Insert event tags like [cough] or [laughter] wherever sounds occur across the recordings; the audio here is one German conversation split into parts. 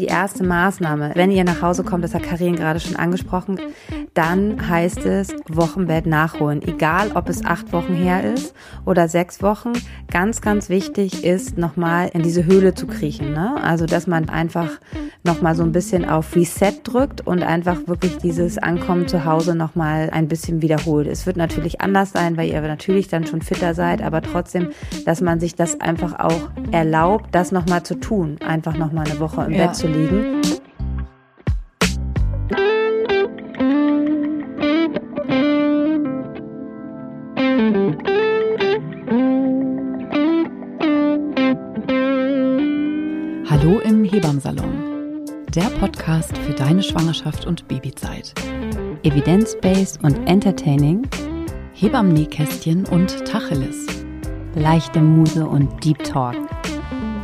Die erste Maßnahme, wenn ihr nach Hause kommt, das hat Karin gerade schon angesprochen, dann heißt es Wochenbett nachholen. Egal, ob es acht Wochen her ist oder sechs Wochen. Ganz, ganz wichtig ist, nochmal in diese Höhle zu kriechen. Ne? Also, dass man einfach nochmal so ein bisschen auf Reset drückt und einfach wirklich dieses Ankommen zu Hause nochmal ein bisschen wiederholt. Es wird natürlich anders sein, weil ihr natürlich dann schon fitter seid, aber trotzdem, dass man sich das einfach auch erlaubt, das nochmal zu tun. Einfach nochmal eine Woche im ja. Bett zu liegen. Hallo im Hebammsalon. Der Podcast für deine Schwangerschaft und Babyzeit. Evidence-based und entertaining. Hebammen-Nähkästchen und Tacheles. Leichte Muse und Deep Talk.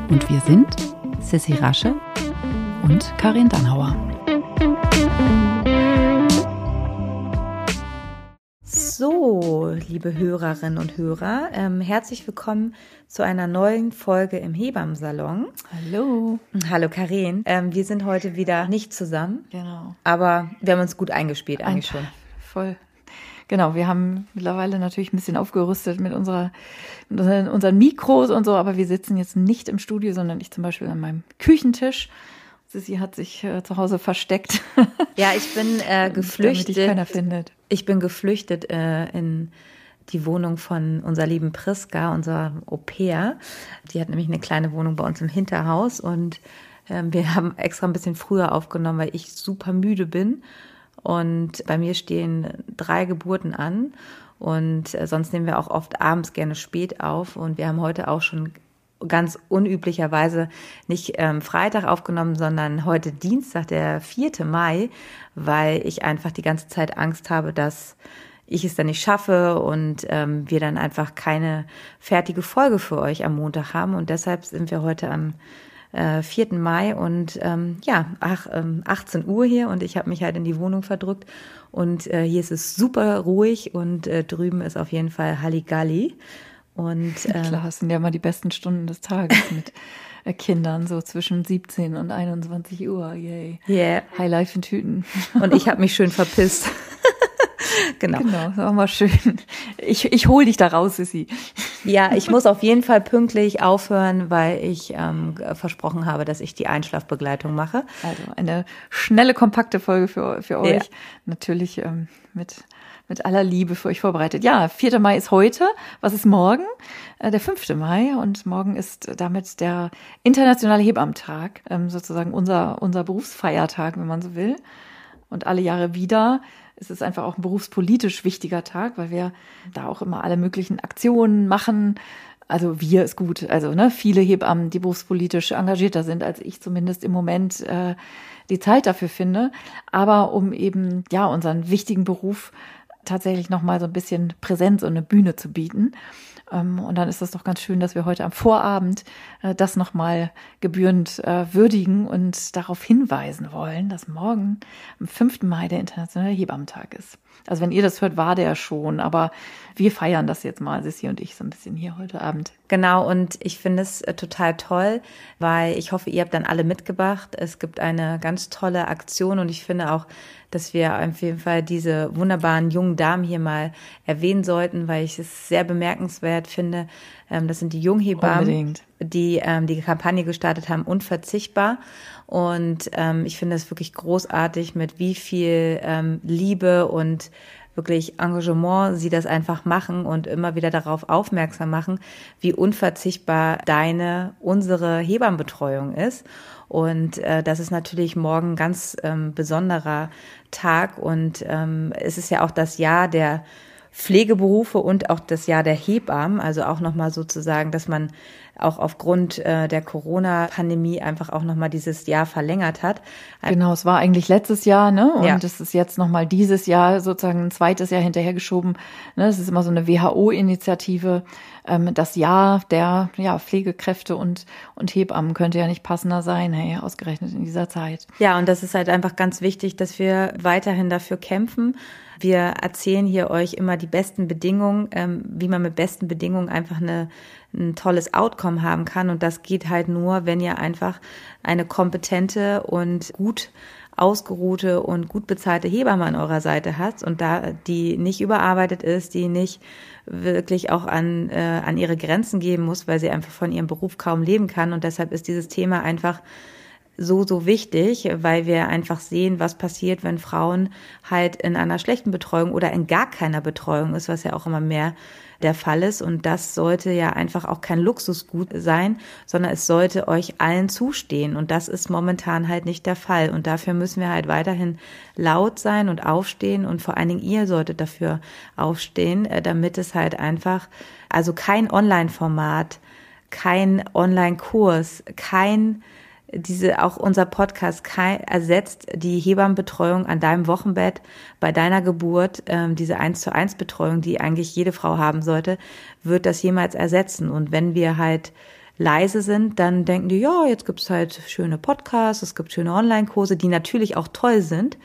Und wir sind Sissy Rasche und Karin Dannhauer. So, liebe Hörerinnen und Hörer, ähm, herzlich willkommen zu einer neuen Folge im Hebammsalon. Hallo. Hallo Karin. Ähm, wir sind heute wieder nicht zusammen. Genau. Aber wir haben uns gut eingespielt eigentlich schon. Voll. Genau, wir haben mittlerweile natürlich ein bisschen aufgerüstet mit unserer, mit unseren Mikros und so, aber wir sitzen jetzt nicht im Studio, sondern ich zum Beispiel an meinem Küchentisch. Sissi hat sich äh, zu Hause versteckt. [laughs] Ja, ich bin äh, geflüchtet. Damit keiner findet. Ich bin geflüchtet äh, in die Wohnung von unserer lieben Priska, unserer Au pair. Die hat nämlich eine kleine Wohnung bei uns im Hinterhaus und ähm, wir haben extra ein bisschen früher aufgenommen, weil ich super müde bin und bei mir stehen drei Geburten an. Und äh, sonst nehmen wir auch oft abends gerne spät auf. Und wir haben heute auch schon ganz unüblicherweise nicht ähm, Freitag aufgenommen, sondern heute Dienstag, der 4. Mai, weil ich einfach die ganze Zeit Angst habe, dass ich es dann nicht schaffe und ähm, wir dann einfach keine fertige Folge für euch am Montag haben. Und deshalb sind wir heute am äh, 4. Mai und ähm, ja, ach, ähm, 18 Uhr hier und ich habe mich halt in die Wohnung verdrückt und äh, hier ist es super ruhig und äh, drüben ist auf jeden Fall Halligalli. Und, äh, [laughs] Klar, es sind ja immer die besten Stunden des Tages [laughs] mit äh, Kindern, so zwischen 17 und 21 Uhr. Yay. Yeah. High Life in Tüten. [laughs] Und ich habe mich schön verpisst. genau. Genau, das war mal schön. Ich, ich hol dich da raus, Sissi. Ja, ich muss auf jeden Fall pünktlich aufhören, weil ich ähm, versprochen habe, dass ich die Einschlafbegleitung mache. Also eine schnelle, kompakte Folge für, für euch. Ja. Natürlich ähm, mit mit aller Liebe für euch vorbereitet. Ja, 4. Mai ist heute. Was ist morgen? Äh, der 5. Mai. Und morgen ist damit der internationale Hebammentag, ähm, sozusagen unser, unser Berufsfeiertag, wenn man so will. Und alle Jahre wieder es ist einfach auch ein berufspolitisch wichtiger Tag, weil wir da auch immer alle möglichen Aktionen machen. Also wir ist gut, also ne, viele Hebammen, die berufspolitisch engagierter sind als ich zumindest im Moment äh, die Zeit dafür finde. Aber um eben ja unseren wichtigen Beruf tatsächlich noch mal so ein bisschen Präsenz und eine Bühne zu bieten. Ähm, und dann ist es doch ganz schön, dass wir heute am Vorabend äh, das nochmal gebührend äh, würdigen und darauf hinweisen wollen, dass morgen am 5. Mai der Internationale Hebammentag ist. Also wenn ihr das hört, war der schon, aber wir feiern das jetzt mal, Sissi und ich, so ein bisschen hier heute Abend. Genau, und ich finde es äh, total toll, weil ich hoffe, ihr habt dann alle mitgebracht. Es gibt eine ganz tolle Aktion und ich finde auch, dass wir auf jeden Fall diese wunderbaren jungen Damen hier mal erwähnen sollten, weil ich es sehr bemerkenswert finde. Ähm, das sind die Junghebammen, Unbedingt. die ähm, die Kampagne gestartet haben, unverzichtbar. Und ähm, ich finde es wirklich großartig, mit wie viel Liebe und wirklich Engagement sie das einfach machen und immer wieder darauf aufmerksam machen, wie unverzichtbar deine, unsere Hebammenbetreuung ist. Und äh, das ist natürlich morgen ganz ähm, besonderer Tag und ähm, es ist ja auch das Jahr der Pflegeberufe und auch das Jahr der Hebammen, also auch nochmal sozusagen, dass man auch aufgrund äh, der Corona-Pandemie einfach auch nochmal dieses Jahr verlängert hat. Genau, es war eigentlich letztes Jahr, ne? Und ja. es ist jetzt nochmal dieses Jahr sozusagen ein zweites Jahr hinterhergeschoben. Ne? Es ist immer so eine WHO-Initiative. Ähm, das Jahr der ja, Pflegekräfte und, und Hebammen könnte ja nicht passender sein, hey, ausgerechnet in dieser Zeit. Ja, und das ist halt einfach ganz wichtig, dass wir weiterhin dafür kämpfen. Wir erzählen hier euch immer die besten Bedingungen, ähm, wie man mit besten Bedingungen einfach eine ein tolles Outcome haben kann. Und das geht halt nur, wenn ihr einfach eine kompetente und gut ausgeruhte und gut bezahlte Hebamme an eurer Seite habt und da die nicht überarbeitet ist, die nicht wirklich auch an, äh, an ihre Grenzen geben muss, weil sie einfach von ihrem Beruf kaum leben kann. Und deshalb ist dieses Thema einfach so, so wichtig, weil wir einfach sehen, was passiert, wenn Frauen halt in einer schlechten Betreuung oder in gar keiner Betreuung ist, was ja auch immer mehr der Fall ist. Und das sollte ja einfach auch kein Luxusgut sein, sondern es sollte euch allen zustehen. Und das ist momentan halt nicht der Fall. Und dafür müssen wir halt weiterhin laut sein und aufstehen. Und vor allen Dingen ihr solltet dafür aufstehen, äh, damit es halt einfach, also kein Online-Format, kein Online-Kurs, kein diese auch unser Podcast ersetzt die Hebammenbetreuung an deinem Wochenbett bei deiner Geburt, ähm, diese eins zu eins Betreuung, die eigentlich jede Frau haben sollte, wird das jemals ersetzen. Und wenn wir halt leise sind, dann denken die, ja, jetzt gibt's halt schöne Podcasts, es gibt schöne Online-Kurse, die natürlich auch toll sind,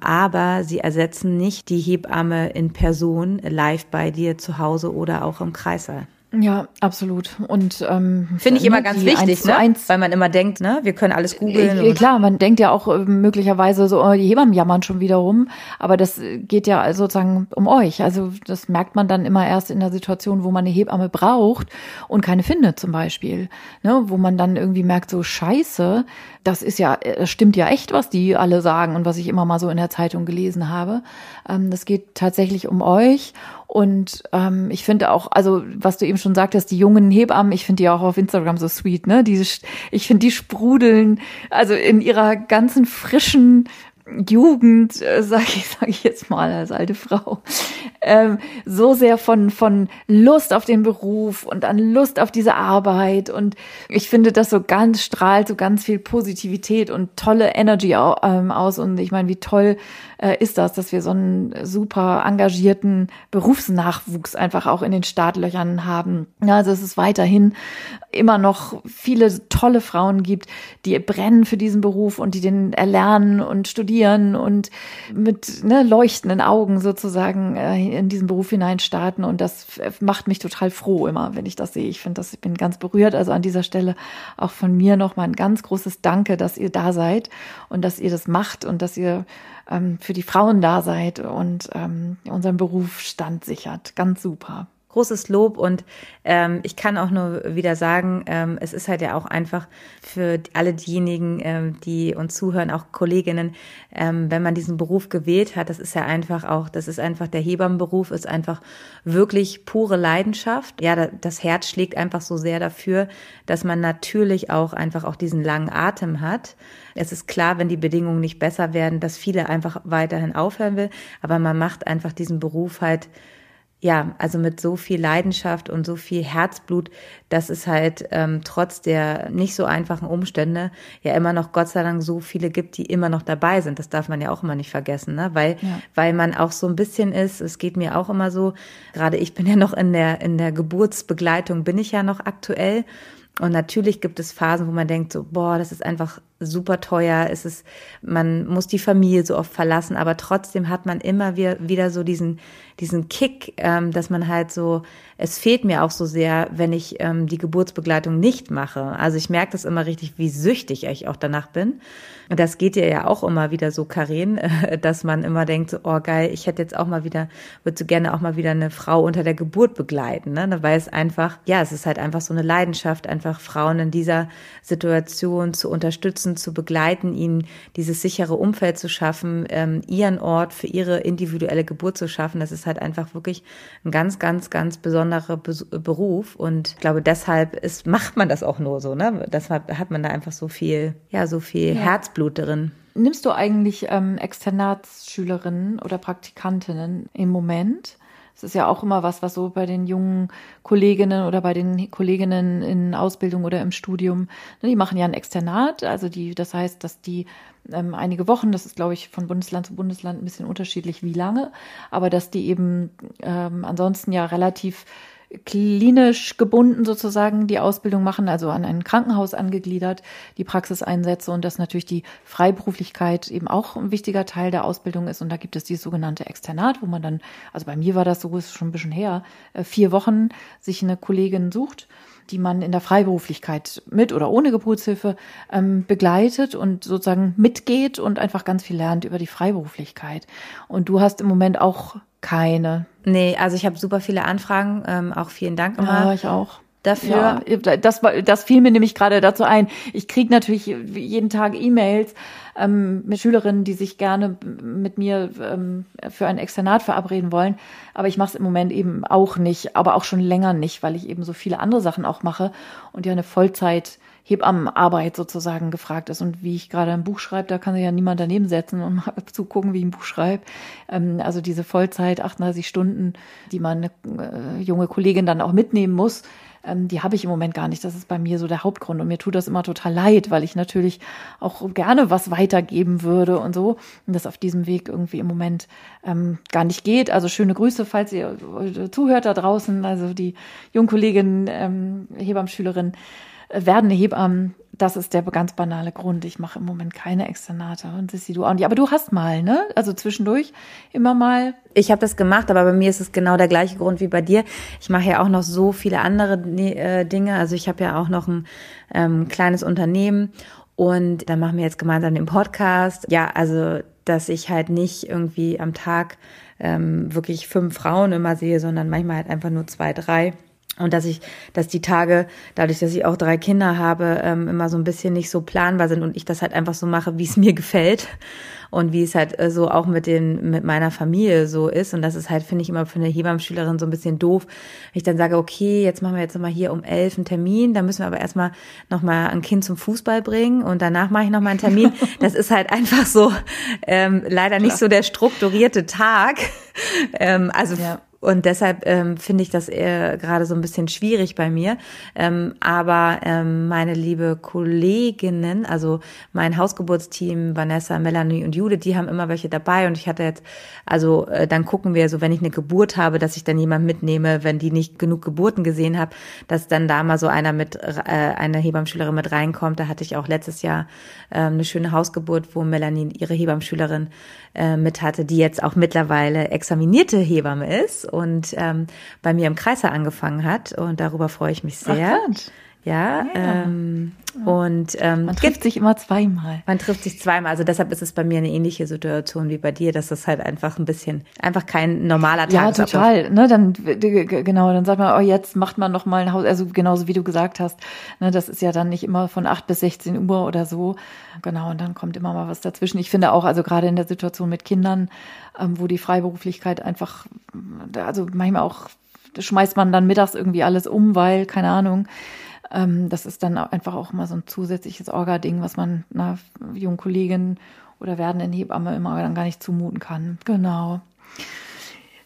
aber sie ersetzen nicht die Hebamme in Person live bei dir zu Hause oder auch im Kreißsaal. Ja, absolut. Und ähm, finde ich immer ganz wichtig, ne? Eins, weil man immer denkt, ne, wir können alles googeln. Äh, klar, man denkt ja auch äh, möglicherweise so, oh, die Hebammen jammern schon wieder rum, aber das geht ja sozusagen um euch. Also das merkt man dann immer erst in der Situation, wo man eine Hebamme braucht und keine findet, zum Beispiel, ne, wo man dann irgendwie merkt, so Scheiße, das ist ja, das stimmt ja echt, was die alle sagen und was ich immer mal so in der Zeitung gelesen habe. Ähm, das geht tatsächlich um euch und ähm, ich finde auch, also was du eben schon sagtest, die jungen Hebammen, ich finde die auch auf Instagram so sweet, ne? Diese, ich finde die sprudeln, also in ihrer ganzen frischen Jugend, äh, sage ich, sag ich jetzt mal als alte Frau, ähm, so sehr von, von Lust auf den Beruf und an Lust auf diese Arbeit. Und ich finde, das so ganz strahlt so ganz viel Positivität und tolle Energy ähm, aus. Und ich meine, wie toll äh, ist das, dass wir so einen super engagierten Berufsnachwuchs einfach auch in den Startlöchern haben. Also es ist weiterhin immer noch viele tolle Frauen gibt, die brennen für diesen Beruf und die den erlernen und studieren und mit ne, leuchtenden Augen sozusagen äh, in diesen Beruf hineinstarten. Und das macht mich total froh immer, wenn ich das sehe. Ich finde das, ich bin ganz berührt. Also an dieser Stelle auch von mir nochmal ein ganz großes Danke, dass ihr da seid und dass ihr das macht und dass ihr ähm, für die Frauen da seid und ähm, unseren Beruf standsichert. Ganz super großes Lob und ähm, ich kann auch nur wieder sagen, ähm, es ist halt ja auch einfach für alle diejenigen, ähm, die uns zuhören, auch Kolleginnen, ähm, wenn man diesen Beruf gewählt hat, das ist ja einfach auch, das ist einfach der Hebammenberuf, ist einfach wirklich pure Leidenschaft. Ja, das Herz schlägt einfach so sehr dafür, dass man natürlich auch einfach auch diesen langen Atem hat. Es ist klar, wenn die Bedingungen nicht besser werden, dass viele einfach weiterhin aufhören will, aber man macht einfach diesen Beruf halt ja, also mit so viel Leidenschaft und so viel Herzblut, dass es halt ähm, trotz der nicht so einfachen Umstände ja immer noch Gott sei Dank so viele gibt, die immer noch dabei sind. Das darf man ja auch immer nicht vergessen, ne? Weil, ja. weil man auch so ein bisschen ist, es geht mir auch immer so, gerade ich bin ja noch in der, in der Geburtsbegleitung, bin ich ja noch aktuell. Und natürlich gibt es Phasen, wo man denkt, so, boah, das ist einfach super teuer, es ist, man muss die Familie so oft verlassen, aber trotzdem hat man immer wieder, wieder so diesen, diesen Kick, ähm, dass man halt so, es fehlt mir auch so sehr, wenn ich ähm, die Geburtsbegleitung nicht mache. Also ich merke das immer richtig, wie süchtig ich auch danach bin. Und das geht dir ja auch immer wieder so, Karin, äh, [laughs] dass man immer denkt, so, oh geil, ich hätte jetzt auch mal wieder, würde so gerne auch mal wieder eine Frau unter der Geburt begleiten, ne? Weil es einfach, ja, es ist halt einfach so eine Leidenschaft, einfach Frauen in dieser Situation zu unterstützen, zu begleiten, ihnen dieses sichere Umfeld zu schaffen, ähm, ihren Ort für ihre individuelle Geburt zu schaffen. Das ist halt einfach wirklich ein ganz, ganz, ganz besonderer Be Beruf. Und ich glaube, deshalb ist, macht man das auch nur so, ne? Deshalb hat man da einfach so viel, ja, so viel ja. Herzblut drin. Nimmst du eigentlich ähm, Externatsschülerinnen oder Praktikantinnen im Moment? Das ist ja auch immer was, was so bei den jungen Kolleginnen oder bei den Kolleginnen in Ausbildung oder im Studium, ne, die machen ja ein Externat, also die, das heißt, dass die ähm, einige Wochen, das ist glaube ich von Bundesland zu Bundesland ein bisschen unterschiedlich, wie lange, aber dass die eben ähm, ansonsten ja relativ klinisch gebunden sozusagen die Ausbildung machen, also an ein Krankenhaus angegliedert, die Praxiseinsätze und dass natürlich die Freiberuflichkeit eben auch ein wichtiger Teil der Ausbildung ist. Und da gibt es die sogenannte Externat, wo man dann, also bei mir war das so, ist schon ein bisschen her, äh, vier Wochen sich eine Kollegin sucht die man in der Freiberuflichkeit mit oder ohne Geburtshilfe ähm, begleitet und sozusagen mitgeht und einfach ganz viel lernt über die Freiberuflichkeit. Und du hast im Moment auch keine. Nee, also ich habe super viele Anfragen, ähm, auch vielen Dank immer. Ja, ich auch dafür. Ja, das, das fiel mir nämlich gerade dazu ein. Ich kriege natürlich jeden Tag E-Mails ähm, mit Schülerinnen, die sich gerne mit mir ähm, für ein Externat verabreden wollen. Aber ich mache es im Moment eben auch nicht, aber auch schon länger nicht, weil ich eben so viele andere Sachen auch mache und ja eine Vollzeit Hebammenarbeit sozusagen gefragt ist. Und wie ich gerade ein Buch schreibe, da kann sich ja niemand daneben setzen und [laughs] mal zugucken, wie ich ein Buch schreibe. Ähm, also diese Vollzeit, 38 Stunden, die man eine äh, junge Kollegin dann auch mitnehmen muss, ähm, die habe ich im Moment gar nicht. Das ist bei mir so der Hauptgrund. Und mir tut das immer total leid, weil ich natürlich auch gerne was weitergeben würde und so. Und das auf diesem Weg irgendwie im Moment ähm, gar nicht geht. Also schöne Grüße, falls ihr äh, zuhört da draußen. Also die Jungkollegin, ähm, Hebammschülerin, werdende Hebammen, das ist der ganz banale Grund. Ich mache im Moment keine Externate und Sissi, du auch nicht. Aber du hast mal, ne? Also zwischendurch immer mal. Ich habe das gemacht, aber bei mir ist es genau der gleiche Grund wie bei dir. Ich mache ja auch noch so viele andere äh, Dinge. Also ich habe ja auch noch ein ähm, kleines Unternehmen und dann machen wir jetzt gemeinsam den Podcast. Ja, also dass ich halt nicht irgendwie am Tag ähm, wirklich fünf Frauen immer sehe, sondern manchmal halt einfach nur zwei, drei. Und dass ich, dass die Tage, dadurch, dass ich auch drei Kinder habe, ähm, immer so ein bisschen nicht so planbar sind und ich das halt einfach so mache, wie es [laughs] mir gefällt und wie es halt äh, so auch mit den, mit meiner Familie so ist. Und das ist halt, finde ich, immer für eine Hebammschülerin so ein bisschen doof. Wenn ich dann sage, okay, jetzt machen wir jetzt nochmal hier um elf einen Termin, dann müssen wir aber erstmal nochmal ein Kind zum Fußball bringen und danach mache ich nochmal einen Termin. [laughs] Das ist halt einfach so ähm, leider nicht so der strukturierte Tag. ähm, also ja und deshalb ähm, finde ich das eher gerade so ein bisschen schwierig bei mir. Ähm, aber ähm, meine liebe Kolleginnen, also mein Hausgeburtsteam, Vanessa, Melanie und Judith, die haben immer welche dabei. Und ich hatte jetzt, also äh, dann gucken wir so, wenn ich eine Geburt habe, dass ich dann jemand mitnehme, wenn die nicht genug Geburten gesehen habe, dass dann da mal so einer mit, äh, eine Hebammschülerin mit reinkommt. Da hatte ich auch letztes Jahr ähm, eine schöne Hausgeburt, wo Melanie ihre Hebammschülerin äh, mit hatte, die jetzt auch mittlerweile examinierte Hebamme ist und ähm, bei mir im Kreiser angefangen hat. Und darüber freue ich mich sehr. Ach, ja, ja. Ähm, und ähm, man trifft sich immer zweimal. Man trifft sich zweimal. Also deshalb ist es bei mir eine ähnliche Situation wie bei dir, dass das halt einfach ein bisschen einfach kein normaler Tag ist. Ja, total. Ne, dann genau, dann sagt man, oh jetzt macht man noch mal ein Haus. Also genauso wie du gesagt hast. Ne, das ist ja dann nicht immer von acht bis 16 Uhr oder so. Genau. Und dann kommt immer mal was dazwischen. Ich finde auch, also gerade in der Situation mit Kindern, ähm, wo die Freiberuflichkeit einfach, also manchmal auch schmeißt man dann mittags irgendwie alles um, weil keine Ahnung ähm, das ist dann einfach auch mal so ein zusätzliches Orga-Ding, was man einer jungen Kollegin oder werdenden Hebamme immer dann gar nicht zumuten kann. Genau.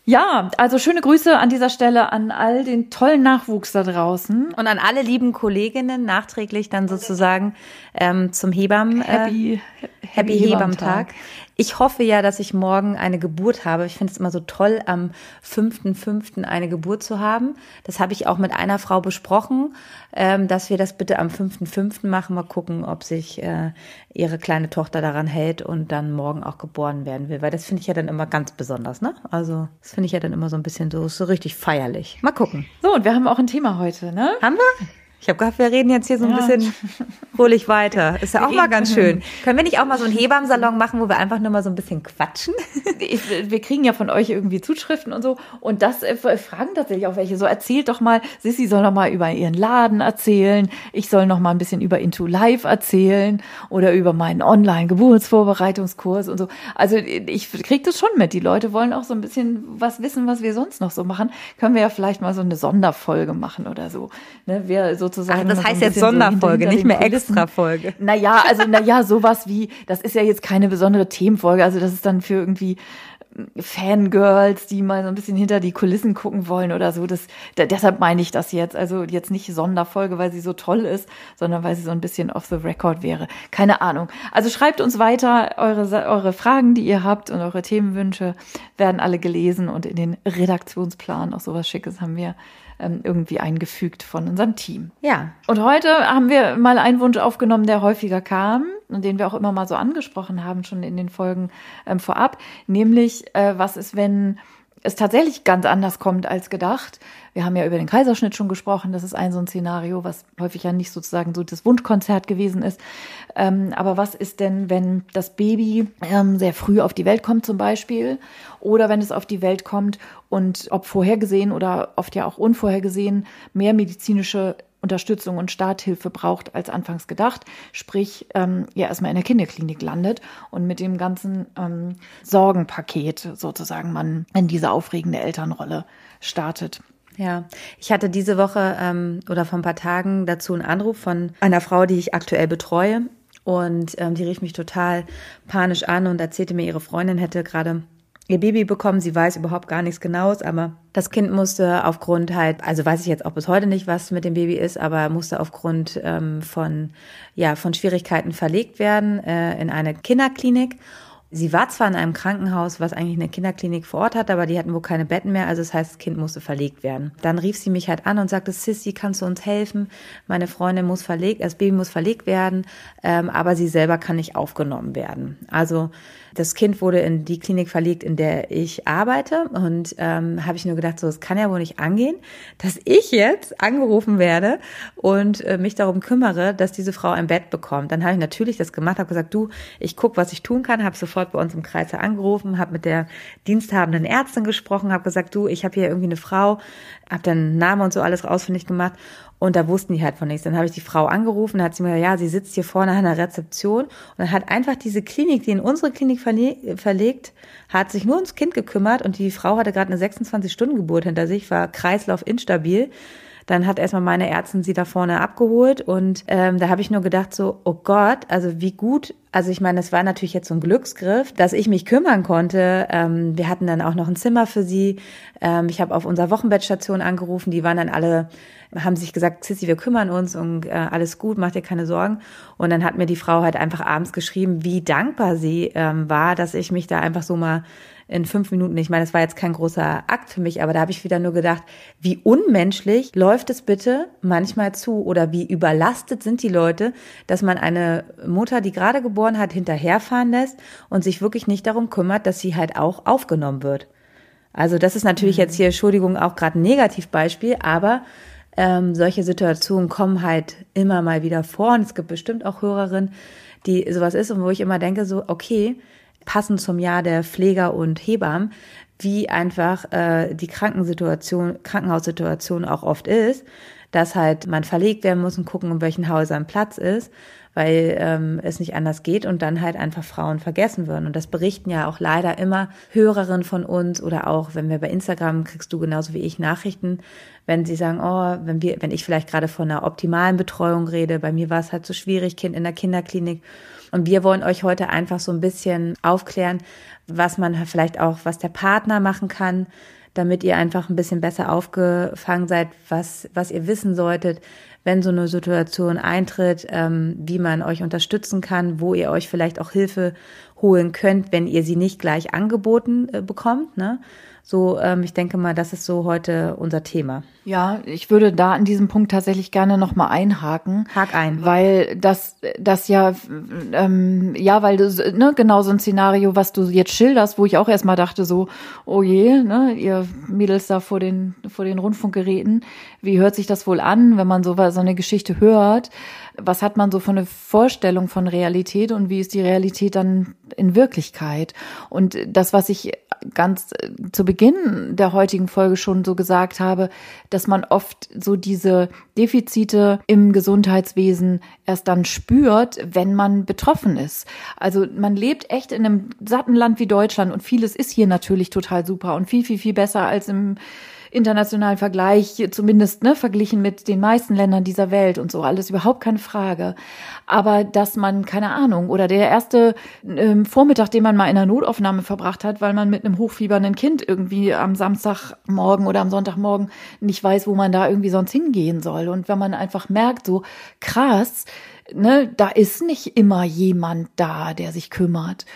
Ja, also schöne Grüße an dieser Stelle an all den tollen Nachwuchs da draußen. Und an alle lieben Kolleginnen nachträglich dann sozusagen ähm, zum Hebammen. Äh, Happy, Happy, Happy Hebammtag. Ich hoffe ja, dass ich morgen eine Geburt habe. Ich finde es immer so toll, am 5.5. eine Geburt zu haben. Das habe ich auch mit einer Frau besprochen, ähm, dass wir das bitte am 5.5. machen. Mal gucken, ob sich äh, ihre kleine Tochter daran hält und dann morgen auch geboren werden will. Weil das finde ich ja dann immer ganz besonders, ne? Also, das finde ich ja dann immer so ein bisschen so, so richtig feierlich. Mal gucken. So, und wir haben auch ein Thema heute, ne? Haben wir? Ich habe gehofft, wir reden jetzt hier so ein ja. bisschen ruhig weiter. Ist ja wir auch mal ganz schön. Können wir nicht auch mal so einen Hebammsalon machen, wo wir einfach nur mal so ein bisschen quatschen? wir kriegen ja von euch irgendwie Zuschriften und so. Und das äh, fragen tatsächlich auch welche. So erzählt doch mal, Sissy soll noch mal über ihren Laden erzählen. Ich soll noch mal ein bisschen über Into Life erzählen oder über meinen Online-Geburtsvorbereitungskurs und so. Also ich kriege das schon mit. Die Leute wollen auch so ein bisschen was wissen, was wir sonst noch so machen. Können wir ja vielleicht mal so eine Sonderfolge machen oder so. Ne, wer so sozusagen. Ach, das heißt jetzt Sonderfolge, so nicht mehr Extrafolge. Naja, also naja, sowas wie, das ist ja jetzt keine besondere Themenfolge, also das ist dann für irgendwie Fangirls, die mal so ein bisschen hinter die Kulissen gucken wollen oder so. Das, da, deshalb meine ich das jetzt. Also jetzt nicht Sonderfolge, weil sie so toll ist, sondern weil sie so ein bisschen off the record wäre. Keine Ahnung. Also schreibt uns weiter eure, eure Fragen, die ihr habt und eure Themenwünsche werden alle gelesen und in den Redaktionsplan, auch sowas Schickes haben wir ähm, irgendwie eingefügt von unserem Team. Ja. Und heute haben wir mal einen Wunsch aufgenommen, der häufiger kam und den wir auch immer mal so angesprochen haben, schon in den Folgen ähm, vorab, nämlich äh, was ist, wenn es tatsächlich ganz anders kommt als gedacht. Wir haben ja über den Kaiserschnitt schon gesprochen. Das ist ein so ein Szenario, was häufig ja nicht sozusagen so das Wunschkonzert gewesen ist. Ähm, aber was ist denn, wenn das Baby ähm, sehr früh auf die Welt kommt zum Beispiel oder wenn es auf die Welt kommt und ob vorhergesehen oder oft ja auch unvorhergesehen mehr medizinische Unterstützung und Starthilfe braucht als anfangs gedacht, sprich ähm, ja erstmal in der Kinderklinik landet und mit dem ganzen ähm, Sorgenpaket sozusagen man in diese aufregende Elternrolle startet. Ja, ich hatte diese Woche ähm, oder vor ein paar Tagen dazu einen Anruf von einer Frau, die ich aktuell betreue. Und ähm, die rief mich total panisch an und erzählte mir, ihre Freundin hätte gerade ihr Baby bekommen. Sie weiß überhaupt gar nichts Genaues, aber das Kind musste aufgrund halt, also weiß ich jetzt auch bis heute nicht, was mit dem Baby ist, aber musste aufgrund ähm, von ja von Schwierigkeiten verlegt werden äh, in eine Kinderklinik. Sie war zwar in einem Krankenhaus, was eigentlich eine Kinderklinik vor Ort hat, aber die hatten wohl keine Betten mehr, also das heißt, das Kind musste verlegt werden. Dann rief sie mich halt an und sagte, Sissy, kannst du uns helfen? Meine Freundin muss verlegt, das Baby muss verlegt werden, ähm, aber sie selber kann nicht aufgenommen werden. Also das Kind wurde in die Klinik verlegt, in der ich arbeite. Und ähm, habe ich nur gedacht, so, es kann ja wohl nicht angehen, dass ich jetzt angerufen werde und äh, mich darum kümmere, dass diese Frau ein Bett bekommt. Dann habe ich natürlich das gemacht, habe gesagt, du, ich guck, was ich tun kann, habe sofort bei uns im Kreis angerufen, habe mit der diensthabenden Ärztin gesprochen, habe gesagt, du, ich habe hier irgendwie eine Frau, habe dann Name und so alles ausfindig gemacht und da wussten die halt von nichts. Dann habe ich die Frau angerufen, da hat sie mir gesagt, ja, sie sitzt hier vorne an der Rezeption. Und dann hat einfach diese Klinik, die in unsere Klinik verle verlegt, hat sich nur ums Kind gekümmert und die Frau hatte gerade eine 26-Stunden-Geburt hinter sich, war Kreislauf instabil. Dann hat erstmal meine Ärztin sie da vorne abgeholt und ähm, da habe ich nur gedacht so, oh Gott, also wie gut, also ich meine, es war natürlich jetzt so ein Glücksgriff, dass ich mich kümmern konnte. Ähm, wir hatten dann auch noch ein Zimmer für sie. Ähm, ich habe auf unserer Wochenbettstation angerufen, die waren dann alle haben sich gesagt, Sissi, wir kümmern uns und äh, alles gut, mach dir keine Sorgen. Und dann hat mir die Frau halt einfach abends geschrieben, wie dankbar sie ähm, war, dass ich mich da einfach so mal in fünf Minuten, ich meine, das war jetzt kein großer Akt für mich, aber da habe ich wieder nur gedacht, wie unmenschlich läuft es bitte manchmal zu oder wie überlastet sind die Leute, dass man eine Mutter, die gerade geboren hat, hinterherfahren lässt und sich wirklich nicht darum kümmert, dass sie halt auch aufgenommen wird. Also das ist natürlich mhm. jetzt hier, Entschuldigung, auch gerade ein Negativbeispiel, aber ähm, solche Situationen kommen halt immer mal wieder vor und es gibt bestimmt auch Hörerinnen, die sowas ist und wo ich immer denke, so, okay, passend zum Jahr der Pfleger und Hebammen, wie einfach äh, die Krankensituation, Krankenhaussituation auch oft ist, dass halt man verlegt werden muss und gucken, in welchen Häusern Platz ist weil ähm, es nicht anders geht und dann halt einfach Frauen vergessen würden. Und das berichten ja auch leider immer Hörerinnen von uns oder auch, wenn wir bei Instagram kriegst du genauso wie ich Nachrichten, wenn sie sagen, oh, wenn wir, wenn ich vielleicht gerade von einer optimalen Betreuung rede, bei mir war es halt so schwierig, Kind in der Kinderklinik. Und wir wollen euch heute einfach so ein bisschen aufklären, was man vielleicht auch, was der Partner machen kann, damit ihr einfach ein bisschen besser aufgefangen seid, was, was ihr wissen solltet, wenn so eine Situation eintritt, ähm, wie man euch unterstützen kann, wo ihr euch vielleicht auch Hilfe holen könnt, wenn ihr sie nicht gleich angeboten äh, bekommt. Ne? So, ähm, ich denke mal, das ist so heute unser Thema. Ja, ich würde da an diesem Punkt tatsächlich gerne nochmal einhaken. Hak ein. Weil das, das ja, ähm, ja, weil du, ne, genau so ein Szenario, was du jetzt schilderst, wo ich auch erstmal dachte so, oh je, ne, ihr Mädels da vor den, vor den Rundfunkgeräten, wie hört sich das wohl an, wenn man so, so eine Geschichte hört? Was hat man so für eine Vorstellung von Realität und wie ist die Realität dann in Wirklichkeit? Und das, was ich ganz äh, zu Beginn der heutigen Folge schon so gesagt habe, dass man oft so diese Defizite im Gesundheitswesen erst dann spürt, wenn man betroffen ist. Also man lebt echt in einem satten Land wie Deutschland und vieles ist hier natürlich total super und viel, viel, viel besser als im internationalen Vergleich, zumindest ne, verglichen mit den meisten Ländern dieser Welt und so, alles überhaupt keine Frage. Aber dass man, keine Ahnung, oder der erste ähm, Vormittag, den man mal in der Notaufnahme verbracht hat, weil man mit einem hochfiebernden Kind irgendwie am Samstagmorgen oder am Sonntagmorgen nicht weiß, wo man da irgendwie sonst hingehen soll. Und wenn man einfach merkt, so krass, ne, da ist nicht immer jemand da, der sich kümmert.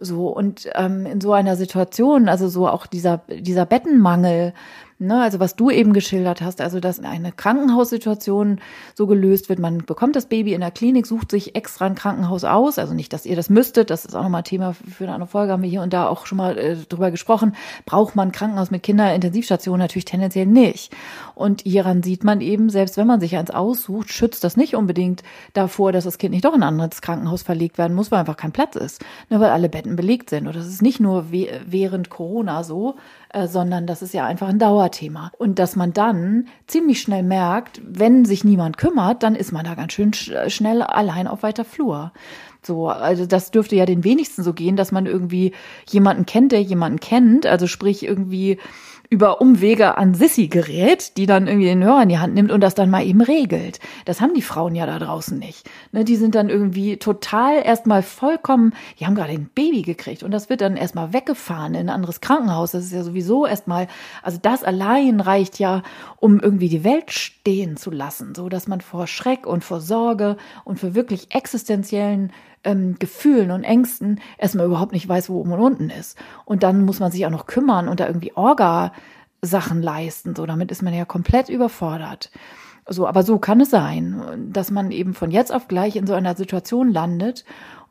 So, und ähm, in so einer Situation, also so auch dieser, dieser Bettenmangel, Ne, also was du eben geschildert hast, also dass eine Krankenhaussituation so gelöst wird, man bekommt das Baby in der Klinik, sucht sich extra ein Krankenhaus aus, also nicht, dass ihr das müsstet, das ist auch nochmal Thema für eine andere Folge, haben wir hier und da auch schon mal äh, drüber gesprochen, braucht man ein Krankenhaus mit Kinderintensivstation natürlich tendenziell nicht. Und hieran sieht man eben, selbst wenn man sich eins aussucht, schützt das nicht unbedingt davor, dass das Kind nicht doch in ein anderes Krankenhaus verlegt werden muss, weil einfach kein Platz ist, ne, weil alle Betten belegt sind. Und das ist nicht nur während Corona so, äh, sondern das ist ja einfach ein Dauerthema. Und dass man dann ziemlich schnell merkt, wenn sich niemand kümmert, dann ist man da ganz schön sch schnell allein auf weiter Flur. So, also das dürfte ja den wenigsten so gehen, dass man irgendwie jemanden kennt, der jemanden kennt, also sprich irgendwie über Umwege an Sissy gerät, die dann irgendwie den Hörer in die Hand nimmt und das dann mal eben regelt. Das haben die Frauen ja da draußen nicht. Ne, die sind dann irgendwie total erstmal vollkommen, die haben gerade ein Baby gekriegt und das wird dann erstmal weggefahren in ein anderes Krankenhaus. Das ist ja sowieso erstmal, also das allein reicht ja, um irgendwie die Welt stehen zu lassen, so dass man vor Schreck und vor Sorge und für wirklich existenziellen ähm, Gefühlen und Ängsten erstmal überhaupt nicht weiß, wo oben und unten ist. Und dann muss man sich auch noch kümmern und da irgendwie Orga-Sachen leisten. So, damit ist man ja komplett überfordert. So, aber so kann es sein, dass man eben von jetzt auf gleich in so einer Situation landet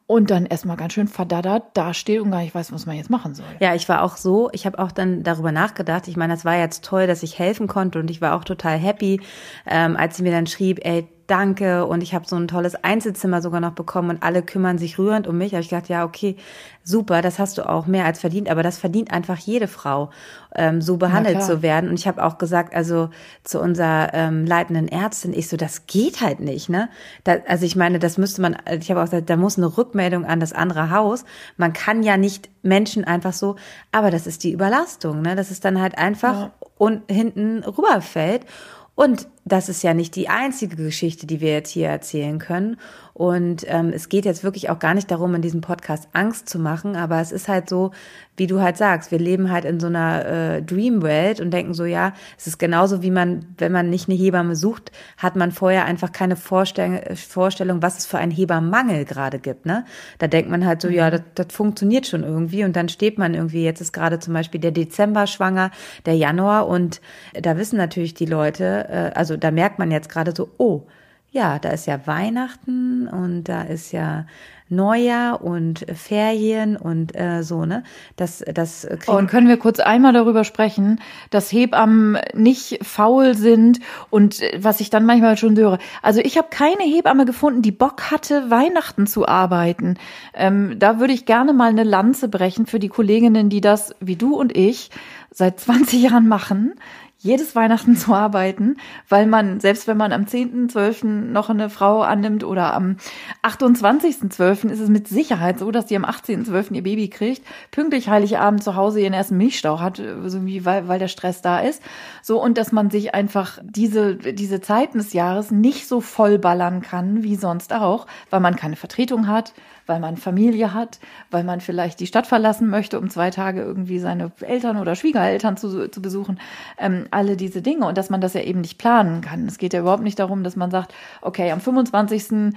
und dann erstmal ganz schön verdaddert dasteht und gar nicht weiß, was man jetzt machen soll. Ja, ich war auch so, ich habe auch dann darüber nachgedacht. Ich meine, das war jetzt toll, dass ich helfen konnte und ich war auch total happy, ähm, als sie mir dann schrieb, ey, danke und ich habe so ein tolles Einzelzimmer sogar noch bekommen und alle kümmern sich rührend um mich. Habe ich gedacht, ja, okay, super, das hast du auch mehr als verdient, aber das verdient einfach jede Frau, ähm, so behandelt zu werden. Und ich habe auch gesagt, also zu unserer ähm, leitenden Ärztin, ich so, das geht halt nicht, ne? Da, also ich meine, das müsste man, ich habe auch gesagt, da muss eine Rückmeldung an das andere Haus. Man kann ja nicht Menschen einfach so, aber das ist die Überlastung, ne? Das ist dann halt einfach ja. und hinten rüberfällt. Und das ist ja nicht die einzige Geschichte, die wir jetzt hier erzählen können. Und ähm, es geht jetzt wirklich auch gar nicht darum, in diesem Podcast Angst zu machen, aber es ist halt so, wie du halt sagst, wir leben halt in so einer äh, Dreamwelt und denken so, ja, es ist genauso wie man, wenn man nicht eine Hebamme sucht, hat man vorher einfach keine Vorstellung, Vorstellung was es für einen Hebammenmangel gerade gibt. Ne? Da denkt man halt so, mhm. ja, das, das funktioniert schon irgendwie und dann steht man irgendwie, jetzt ist gerade zum Beispiel der Dezember schwanger, der Januar und da wissen natürlich die Leute, äh, also da merkt man jetzt gerade so, oh, ja, da ist ja Weihnachten und da ist ja Neujahr und Ferien und äh, so, ne? Das, das Und können wir kurz einmal darüber sprechen, dass Hebammen nicht faul sind und äh, was ich dann manchmal schon höre. Also ich habe keine Hebamme gefunden, die Bock hatte, Weihnachten zu arbeiten. Ähm, da würde ich gerne mal eine Lanze brechen für die Kolleginnen, die das, wie du und ich, seit 20 Jahren machen jedes Weihnachten zu arbeiten, weil man, selbst wenn man am 10.12. noch eine Frau annimmt oder am 28.12. ist es mit Sicherheit so, dass die am 18.12. ihr Baby kriegt, pünktlich Heiligabend zu Hause ihren ersten Milchstau hat, so weil, weil der Stress da ist. So, und dass man sich einfach diese, diese Zeiten des Jahres nicht so vollballern kann wie sonst auch, weil man keine Vertretung hat, weil man Familie hat, weil man vielleicht die Stadt verlassen möchte, um zwei Tage irgendwie seine Eltern oder Schwiegereltern zu, zu besuchen. Ähm, alle diese Dinge und dass man das ja eben nicht planen kann. Es geht ja überhaupt nicht darum, dass man sagt, okay, am 25.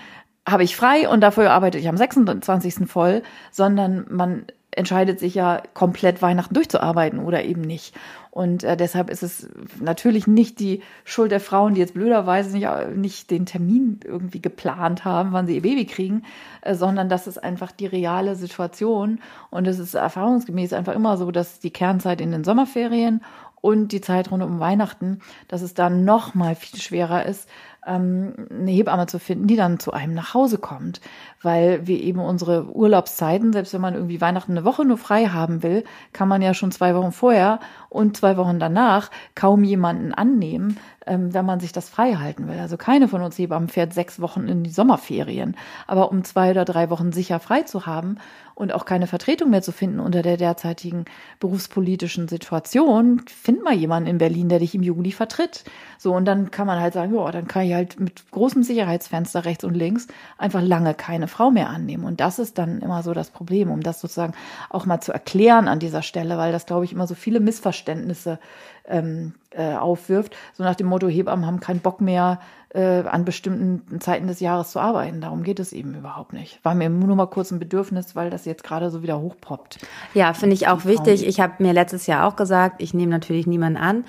habe ich frei und dafür arbeite ich am 26. voll, sondern man entscheidet sich ja komplett Weihnachten durchzuarbeiten oder eben nicht. Und äh, deshalb ist es natürlich nicht die Schuld der Frauen, die jetzt blöderweise nicht, äh, nicht den Termin irgendwie geplant haben, wann sie ihr Baby kriegen, äh, sondern das ist einfach die reale Situation. Und es ist erfahrungsgemäß einfach immer so, dass die Kernzeit in den Sommerferien und die Zeit rund um Weihnachten, dass es dann noch mal viel schwerer ist, ähm, eine Hebamme zu finden, die dann zu einem nach Hause kommt, weil wir eben unsere Urlaubszeiten, selbst wenn man irgendwie Weihnachten eine Woche nur frei haben will, kann man ja schon zwei Wochen vorher und zwei Wochen danach kaum jemanden annehmen, ähm, wenn man sich das frei halten will. Also keine von uns Hebammen fährt sechs Wochen in die Sommerferien. Aber um zwei oder drei Wochen sicher frei zu haben und auch keine Vertretung mehr zu finden unter der derzeitigen berufspolitischen Situation, find mal jemanden in Berlin, der dich im Juli vertritt. So, und dann kann man halt sagen, ja, dann kann ich halt mit großem Sicherheitsfenster rechts und links einfach lange keine Frau mehr annehmen. Und das ist dann immer so das Problem, um das sozusagen auch mal zu erklären an dieser Stelle, weil das, glaube ich, immer so viele Missverständnisse ähm, äh, aufwirft, so nach dem Motto, Hebammen haben keinen Bock mehr, äh, an bestimmten Zeiten des Jahres zu arbeiten. Darum geht es eben überhaupt nicht. War mir nur mal kurz ein Bedürfnis, weil das jetzt gerade so wieder hochpoppt. Ja, finde ich auch wichtig. Ich habe mir letztes Jahr auch gesagt, ich nehme natürlich niemanden an,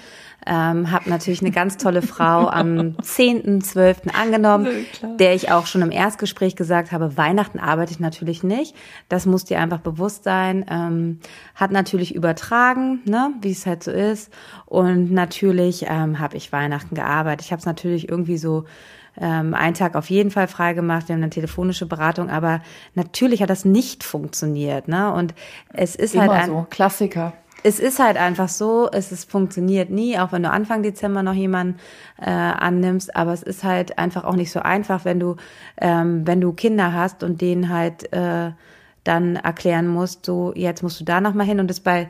ähm, habe natürlich eine ganz tolle Frau am 10.12. angenommen, der ich auch schon im Erstgespräch gesagt habe, Weihnachten arbeite ich natürlich nicht. Das muss dir einfach bewusst sein. Ähm, hat natürlich übertragen, ne, wie es halt so ist. Und natürlich ähm, habe ich Weihnachten gearbeitet. Ich habe es natürlich irgendwie so ähm, einen Tag auf jeden Fall freigemacht, wir haben eine telefonische Beratung, aber natürlich hat das nicht funktioniert. Ne? Und es ist Immer halt ein so Klassiker es ist halt einfach so, es ist, funktioniert nie, auch wenn du Anfang Dezember noch jemanden äh, annimmst, aber es ist halt einfach auch nicht so einfach, wenn du, ähm, wenn du Kinder hast und denen halt äh, dann erklären musst, so jetzt musst du da noch mal hin. Und das bei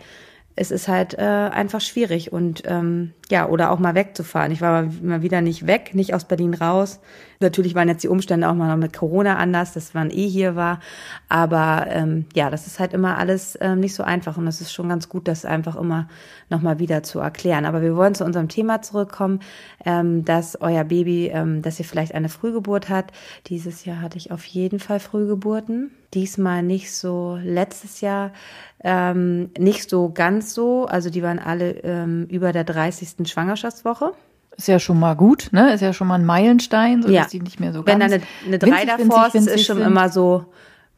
es ist halt äh, einfach schwierig. Und ähm, ja, oder auch mal wegzufahren. Ich war mal wieder nicht weg, nicht aus Berlin raus. Natürlich waren jetzt die Umstände auch mal noch mit Corona anders, dass man eh hier war. Aber ähm, ja, das ist halt immer alles ähm, nicht so einfach und es ist schon ganz gut, das einfach immer nochmal wieder zu erklären. Aber wir wollen zu unserem Thema zurückkommen, ähm, dass euer Baby, ähm, dass ihr vielleicht eine Frühgeburt hat. Dieses Jahr hatte ich auf jeden Fall Frühgeburten. Diesmal nicht so. Letztes Jahr ähm, nicht so ganz so. Also die waren alle ähm, über der 30. Schwangerschaftswoche. Ist ja schon mal gut, ne? Ist ja schon mal ein Meilenstein, so ja. dass die nicht mehr so Wenn ganz da eine, eine 3 davor ist, ist schon immer so,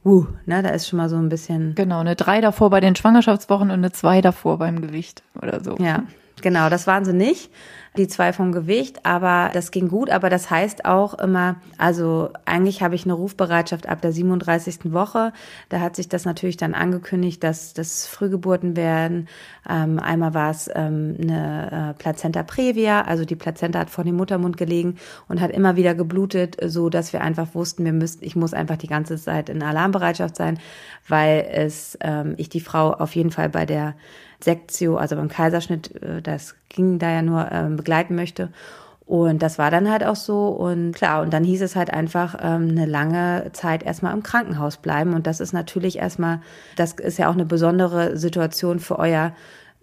uh, ne, da ist schon mal so ein bisschen. Genau, eine 3 davor bei den Schwangerschaftswochen und eine 2 davor beim Gewicht oder so. Ja, genau, das waren sie nicht die zwei vom Gewicht, aber das ging gut. Aber das heißt auch immer, also eigentlich habe ich eine Rufbereitschaft ab der 37. Woche. Da hat sich das natürlich dann angekündigt, dass das Frühgeburten werden. Ähm, einmal war es ähm, eine äh, Plazenta previa, also die Plazenta hat vor dem Muttermund gelegen und hat immer wieder geblutet, so dass wir einfach wussten, wir müssten, ich muss einfach die ganze Zeit in Alarmbereitschaft sein, weil es ähm, ich die Frau auf jeden Fall bei der Sektio, also beim Kaiserschnitt, äh, das ging da ja nur, ähm, begleiten möchte. Und das war dann halt auch so. Und klar, und dann hieß es halt einfach ähm, eine lange Zeit erstmal im Krankenhaus bleiben. Und das ist natürlich erstmal, das ist ja auch eine besondere Situation für euer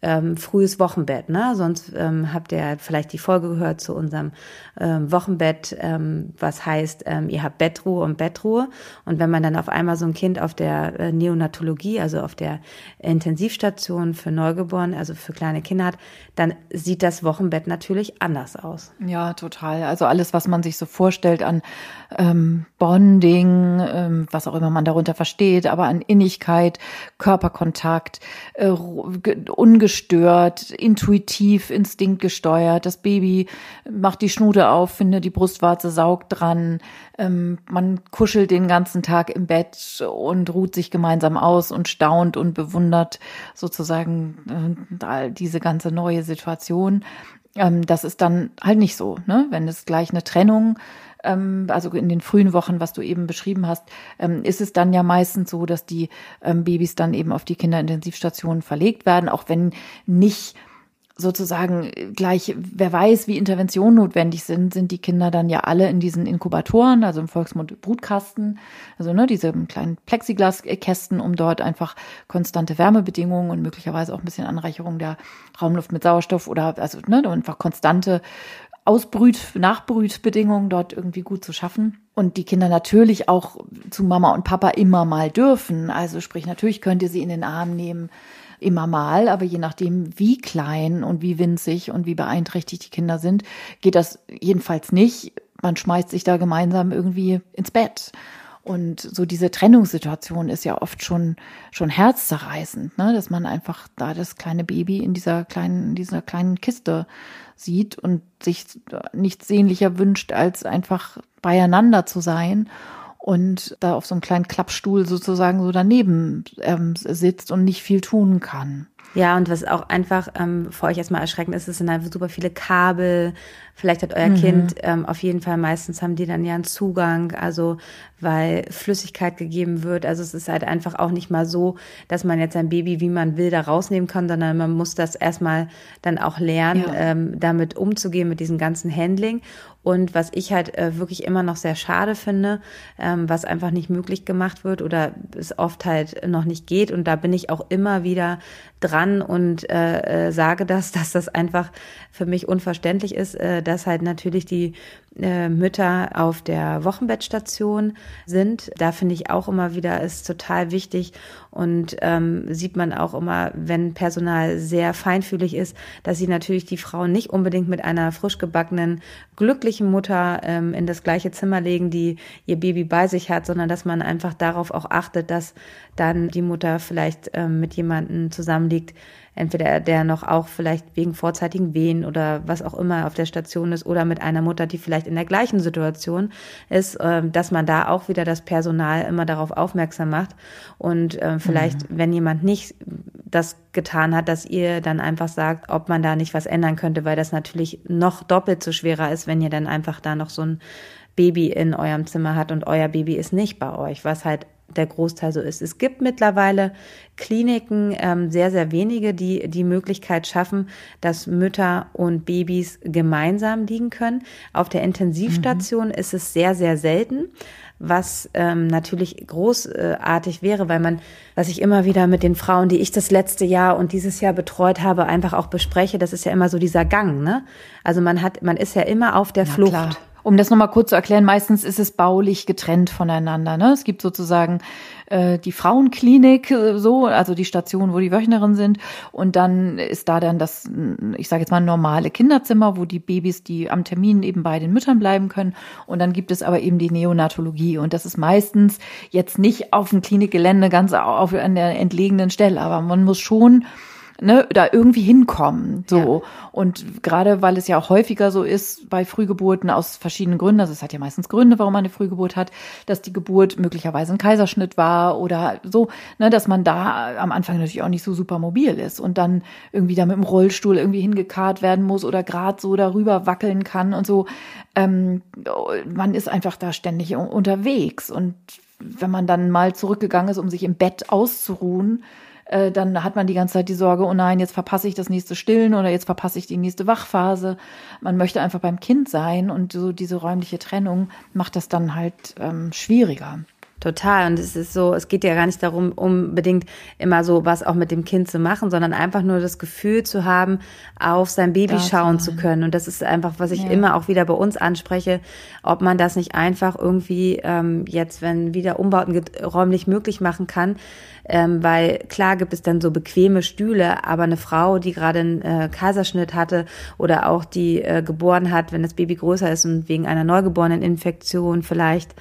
ähm, frühes Wochenbett. Ne? Sonst ähm, habt ihr vielleicht die Folge gehört zu unserem ähm, Wochenbett, ähm, was heißt, ähm, ihr habt Bettruhe und Bettruhe. Und wenn man dann auf einmal so ein Kind auf der äh, Neonatologie, also auf der Intensivstation für Neugeborene, also für kleine Kinder hat, dann sieht das Wochenbett natürlich anders aus. Ja, total. Also alles, was man sich so vorstellt an ähm, Bonding, ähm, was auch immer man darunter versteht, aber an Innigkeit, Körperkontakt, äh, ungestört, intuitiv, instinktgesteuert. Das Baby macht die Schnude auf, findet die Brustwarze, saugt dran. Ähm, man kuschelt den ganzen Tag im Bett und ruht sich gemeinsam aus und staunt und bewundert sozusagen äh, diese ganze neue Situation. Ähm, das ist dann halt nicht so, ne? Wenn es gleich eine Trennung ähm, also in den frühen Wochen, was du eben beschrieben hast, ähm, ist es dann ja meistens so, dass die ähm, Babys dann eben auf die Kinderintensivstationen verlegt werden, auch wenn nicht sozusagen gleich, wer weiß, wie Interventionen notwendig sind, sind die Kinder dann ja alle in diesen Inkubatoren, also im Volksmund Brutkasten, also ne, diese kleinen Plexiglaskästen, um dort einfach konstante Wärmebedingungen und möglicherweise auch ein bisschen Anreicherung der Raumluft mit Sauerstoff oder also ne, einfach konstante Ausbrüt, Nachbrütbedingungen dort irgendwie gut zu schaffen. Und die Kinder natürlich auch zu Mama und Papa immer mal dürfen. Also sprich, natürlich könnt ihr sie in den Arm nehmen, immer mal, aber je nachdem, wie klein und wie winzig und wie beeinträchtigt die Kinder sind, geht das jedenfalls nicht. Man schmeißt sich da gemeinsam irgendwie ins Bett. Und so diese Trennungssituation ist ja oft schon, schon herzzerreißend, ne? dass man einfach da das kleine Baby in dieser kleinen, in dieser kleinen Kiste sieht und sich nichts sehnlicher wünscht, als einfach beieinander zu sein und da auf so einem kleinen Klappstuhl sozusagen so daneben ähm, sitzt und nicht viel tun kann. Ja, und was auch einfach ähm, für euch erstmal erschreckend ist, es sind einfach super viele Kabel. Vielleicht hat euer mhm. Kind ähm, auf jeden Fall, meistens haben die dann ja einen Zugang, also weil Flüssigkeit gegeben wird. Also es ist halt einfach auch nicht mal so, dass man jetzt ein Baby, wie man will, da rausnehmen kann, sondern man muss das erstmal dann auch lernen, ja. ähm, damit umzugehen, mit diesem ganzen Handling. Und was ich halt äh, wirklich immer noch sehr schade finde, ähm, was einfach nicht möglich gemacht wird oder es oft halt noch nicht geht. Und da bin ich auch immer wieder dran dran und äh, äh, sage das, [laughs] dass das einfach für mich unverständlich ist, äh, dass halt natürlich die äh, Mütter auf der Wochenbettstation sind. Da finde ich auch immer wieder ist total wichtig und ähm, sieht man auch immer, wenn Personal sehr feinfühlig ist, dass sie natürlich die Frauen nicht unbedingt mit einer frisch gebackenen, glücklichen Mutter ähm, in das gleiche Zimmer legen, die ihr Baby bei sich hat, sondern dass man einfach darauf auch achtet, dass dann die Mutter vielleicht ähm, mit jemandem zusammenliegt, entweder der noch auch vielleicht wegen vorzeitigen Wehen oder was auch immer auf der Station ist oder mit einer Mutter, die vielleicht in der gleichen Situation ist, ähm, dass man da auch wieder das Personal immer darauf aufmerksam macht und ähm, vielleicht, mhm. wenn jemand nicht das getan hat, dass ihr dann einfach sagt, ob man da nicht was ändern könnte, weil das natürlich noch doppelt so schwerer ist, wenn ihr dann einfach da noch so ein Baby in eurem Zimmer hat und euer Baby ist nicht bei euch, was halt der Großteil so ist. Es gibt mittlerweile Kliniken, ähm, sehr, sehr wenige, die die Möglichkeit schaffen, dass Mütter und Babys gemeinsam liegen können. Auf der Intensivstation mhm. ist es sehr, sehr selten, was ähm, natürlich großartig wäre, weil man, was ich immer wieder mit den Frauen, die ich das letzte Jahr und dieses Jahr betreut habe, einfach auch bespreche, das ist ja immer so dieser Gang, ne? Also man hat, man ist ja immer auf der ja, Flucht. Klar. Um das nochmal kurz zu erklären, meistens ist es baulich getrennt voneinander. Ne? Es gibt sozusagen äh, die Frauenklinik, äh, so, also die Station, wo die Wöchnerinnen sind. Und dann ist da dann das, ich sage jetzt mal, normale Kinderzimmer, wo die Babys, die am Termin eben bei den Müttern bleiben können. Und dann gibt es aber eben die Neonatologie. Und das ist meistens jetzt nicht auf dem Klinikgelände ganz auf an der entlegenen Stelle, aber man muss schon ne, da irgendwie hinkommen. So. Ja. Und gerade weil es ja auch häufiger so ist bei Frühgeburten aus verschiedenen Gründen, also es hat ja meistens Gründe, warum man eine Frühgeburt hat, dass die Geburt möglicherweise ein Kaiserschnitt war oder so, ne, dass man da am Anfang natürlich auch nicht so super mobil ist und dann irgendwie da mit dem Rollstuhl irgendwie hingekarrt werden muss oder gerade so darüber wackeln kann und so. Ähm, man ist einfach da ständig unterwegs und wenn man dann mal zurückgegangen ist, um sich im Bett auszuruhen, äh, dann hat man die ganze Zeit die Sorge, oh nein, jetzt verpasse ich das nächste Stillen oder jetzt verpasse ich die nächste Wachphase. Man möchte einfach beim Kind sein und so diese räumliche Trennung macht das dann halt ähm, schwieriger. Total. Und es ist so, es geht ja gar nicht darum, unbedingt immer so was auch mit dem Kind zu machen, sondern einfach nur das Gefühl zu haben, auf sein Baby das schauen zu können. Und das ist einfach, was ich ja. immer auch wieder bei uns anspreche, ob man das nicht einfach irgendwie ähm, jetzt, wenn wieder Umbauten räumlich möglich machen kann. Ähm, weil klar gibt es dann so bequeme Stühle, aber eine Frau, die gerade einen äh, Kaiserschnitt hatte oder auch die äh, geboren hat, wenn das Baby größer ist und wegen einer neugeborenen Infektion vielleicht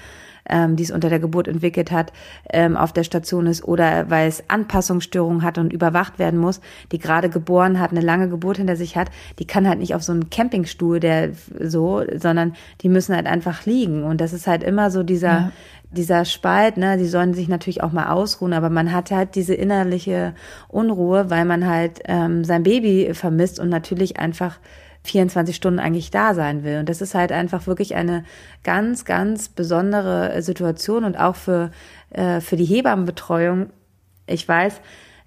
ähm, die es unter der Geburt entwickelt hat, ähm, auf der Station ist oder weil es Anpassungsstörungen hat und überwacht werden muss, die gerade geboren hat, eine lange Geburt hinter sich hat, die kann halt nicht auf so einen Campingstuhl, der so, sondern die müssen halt einfach liegen. Und das ist halt immer so dieser, ja dieser Spalt, ne, die sollen sich natürlich auch mal ausruhen, aber man hat halt diese innerliche Unruhe, weil man halt ähm, sein Baby vermisst und natürlich einfach 24 Stunden eigentlich da sein will. Und das ist halt einfach wirklich eine ganz, ganz besondere Situation und auch für, äh, für die Hebammenbetreuung. Ich weiß,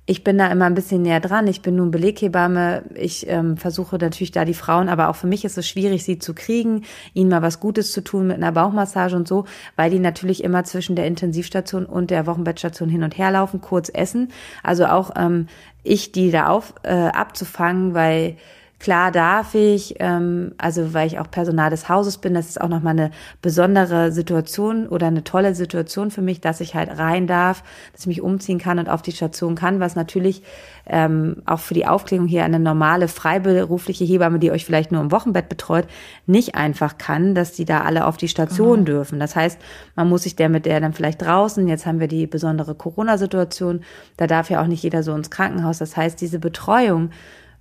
ich bin da immer ein bisschen näher dran. Ich bin nun Beleghebamme. Ich ähm, versuche natürlich da die Frauen, aber auch für mich ist es schwierig, sie zu kriegen, ihnen mal was Gutes zu tun mit einer Bauchmassage und so, weil die natürlich immer zwischen der Intensivstation und der Wochenbettstation hin und her laufen, kurz essen. Also auch ähm, ich, die da auf äh, abzufangen, weil Klar darf ich, ähm, also weil ich auch Personal des Hauses bin, das ist auch nochmal eine besondere Situation oder eine tolle Situation für mich, dass ich halt rein darf, dass ich mich umziehen kann und auf die Station kann, was natürlich ähm, auch für die Aufklärung hier eine normale freiberufliche Hebamme, die euch vielleicht nur im Wochenbett betreut, nicht einfach kann, dass die da alle auf die Station mhm. dürfen. Das heißt, man muss sich der mit der dann vielleicht draußen, jetzt haben wir die besondere Corona-Situation, da darf ja auch nicht jeder so ins Krankenhaus. Das heißt, diese Betreuung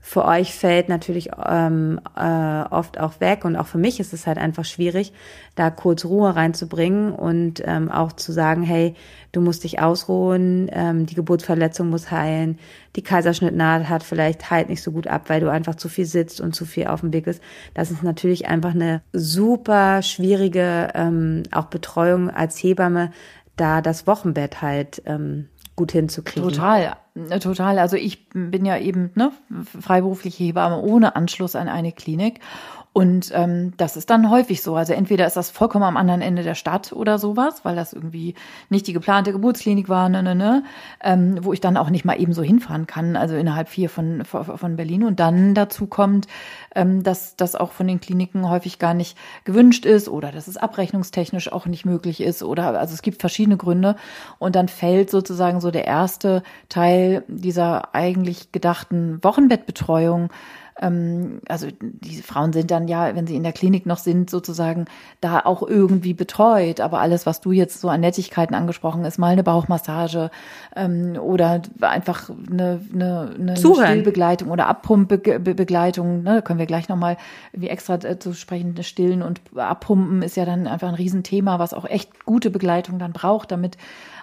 für euch fällt natürlich ähm, äh, oft auch weg und auch für mich ist es halt einfach schwierig, da kurz Ruhe reinzubringen und ähm, auch zu sagen, hey, du musst dich ausruhen, ähm, die Geburtsverletzung muss heilen, die Kaiserschnittnaht hat vielleicht halt nicht so gut ab, weil du einfach zu viel sitzt und zu viel auf dem Weg bist. Das ist natürlich einfach eine super schwierige ähm, auch Betreuung als Hebamme, da das Wochenbett halt ähm, gut hinzukriegen. Total, äh, total. Also ich bin ja eben ne, freiberufliche Hebamme ohne Anschluss an eine Klinik. Und ähm, das ist dann häufig so. Also entweder ist das vollkommen am anderen Ende der Stadt oder sowas, weil das irgendwie nicht die geplante Geburtsklinik war, ne, ne, ne, ähm, wo ich dann auch nicht mal eben so hinfahren kann, also innerhalb vier von, von Berlin. Und dann dazu kommt, ähm, dass das auch von den Kliniken häufig gar nicht gewünscht ist oder dass es abrechnungstechnisch auch nicht möglich ist oder also es gibt verschiedene Gründe. Und dann fällt sozusagen so der erste Teil dieser eigentlich gedachten Wochenbettbetreuung ähm, also diese Frauen sind dann ja, wenn sie in der Klinik noch sind, sozusagen da auch irgendwie betreut. Aber alles, was du jetzt so an Nettigkeiten angesprochen ist, mal eine Bauchmassage ähm, oder einfach eine, eine, eine Stillbegleitung oder Abpumpbegleitung, ne, da können wir gleich nochmal wie extra äh, zu sprechen, Stillen und Abpumpen ist ja dann einfach ein Riesenthema, was auch echt gute Begleitung dann braucht, damit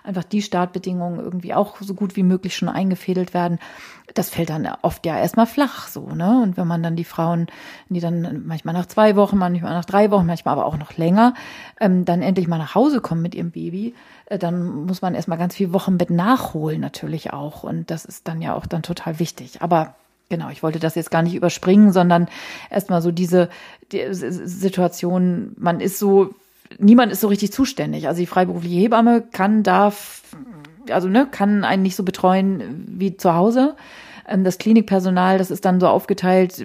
einfach die Startbedingungen irgendwie auch so gut wie möglich schon eingefädelt werden. Das fällt dann oft ja erstmal flach so, ne? Und wenn man dann die Frauen, die dann manchmal nach zwei Wochen, manchmal nach drei Wochen, manchmal aber auch noch länger, ähm, dann endlich mal nach Hause kommen mit ihrem Baby, äh, dann muss man erstmal ganz viel Wochenbett nachholen natürlich auch. Und das ist dann ja auch dann total wichtig. Aber Genau, ich wollte das jetzt gar nicht überspringen, sondern erstmal so diese die Situation, man ist so niemand ist so richtig zuständig. Also die freiberufliche Hebamme kann, darf, also ne, kann einen nicht so betreuen wie zu Hause. Ähm, das Klinikpersonal, das ist dann so aufgeteilt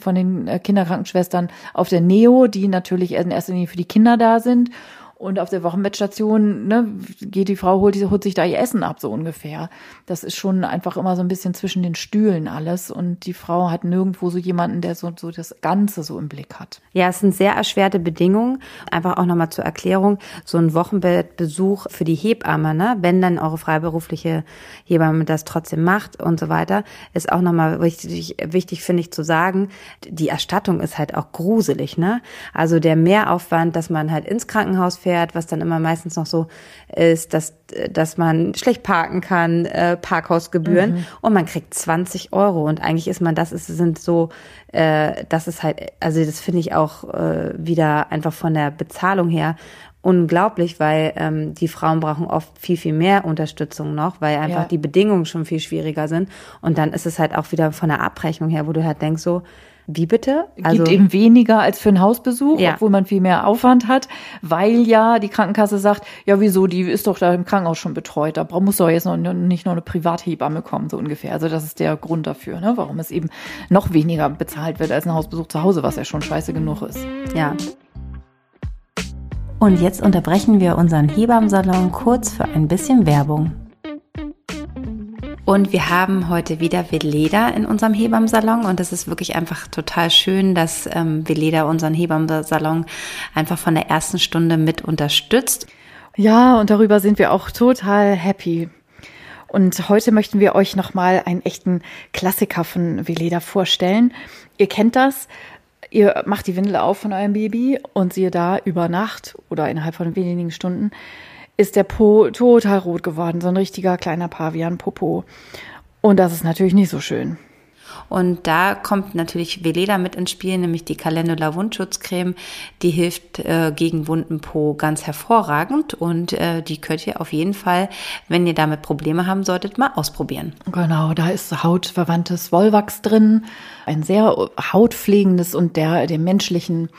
von den äh, Kinderkrankenschwestern auf der Neo, die natürlich in erster Linie für die Kinder da sind. Und auf der Wochenbettstation ne, geht die Frau, holt, holt sich da ihr Essen ab, so ungefähr. Das ist schon einfach immer so ein bisschen zwischen den Stühlen alles. Und die Frau hat nirgendwo so jemanden, der so, so das Ganze so im Blick hat. Ja, es sind sehr erschwerte Bedingungen. Einfach auch nochmal zur Erklärung. So ein Wochenbettbesuch für die Hebamme, ne, wenn dann eure freiberufliche Hebamme das trotzdem macht und so weiter, ist auch nochmal wichtig, wichtig finde ich zu sagen, die Erstattung ist halt auch gruselig, ne? Also der Mehraufwand, dass man halt ins Krankenhaus fährt, was dann immer meistens noch so ist, dass, dass man schlecht parken kann, äh, Parkhausgebühren mhm. und man kriegt 20 Euro und eigentlich ist man, das ist, sind so, äh, das ist halt, also das finde ich auch äh, wieder einfach von der Bezahlung her unglaublich, weil ähm, die Frauen brauchen oft viel, viel mehr Unterstützung noch, weil einfach ja. die Bedingungen schon viel schwieriger sind. Und dann ist es halt auch wieder von der Abrechnung her, wo du halt denkst so, wie bitte? Also gibt eben weniger als für einen Hausbesuch, ja. obwohl man viel mehr Aufwand hat, weil ja die Krankenkasse sagt, ja wieso, die ist doch da im Krankenhaus schon betreut, da muss doch jetzt noch nicht noch eine Privathebamme kommen, so ungefähr. Also das ist der Grund dafür, ne, warum es eben noch weniger bezahlt wird als ein Hausbesuch zu Hause, was ja schon scheiße genug ist. Ja. Und jetzt unterbrechen wir unseren Hebammensalon kurz für ein bisschen Werbung. Und wir haben heute wieder Veleda in unserem Hebammsalon und es ist wirklich einfach total schön, dass ähm, Veleda unseren Hebammsalon einfach von der ersten Stunde mit unterstützt. Ja, und darüber sind wir auch total happy. Und heute möchten wir euch nochmal einen echten Klassiker von Veleda vorstellen. Ihr kennt das. Ihr macht die Windel auf von eurem Baby und siehe da über Nacht oder innerhalb von wenigen Stunden ist der Po total rot geworden, so ein richtiger kleiner Pavian-Popo. Und das ist natürlich nicht so schön. Und da kommt natürlich Veleda mit ins Spiel, nämlich die Calendula Wundschutzcreme. Die hilft äh, gegen wunden Po ganz hervorragend und äh, die könnt ihr auf jeden Fall, wenn ihr damit Probleme haben solltet, mal ausprobieren. Genau, da ist hautverwandtes Wollwachs drin, ein sehr hautpflegendes und der dem menschlichen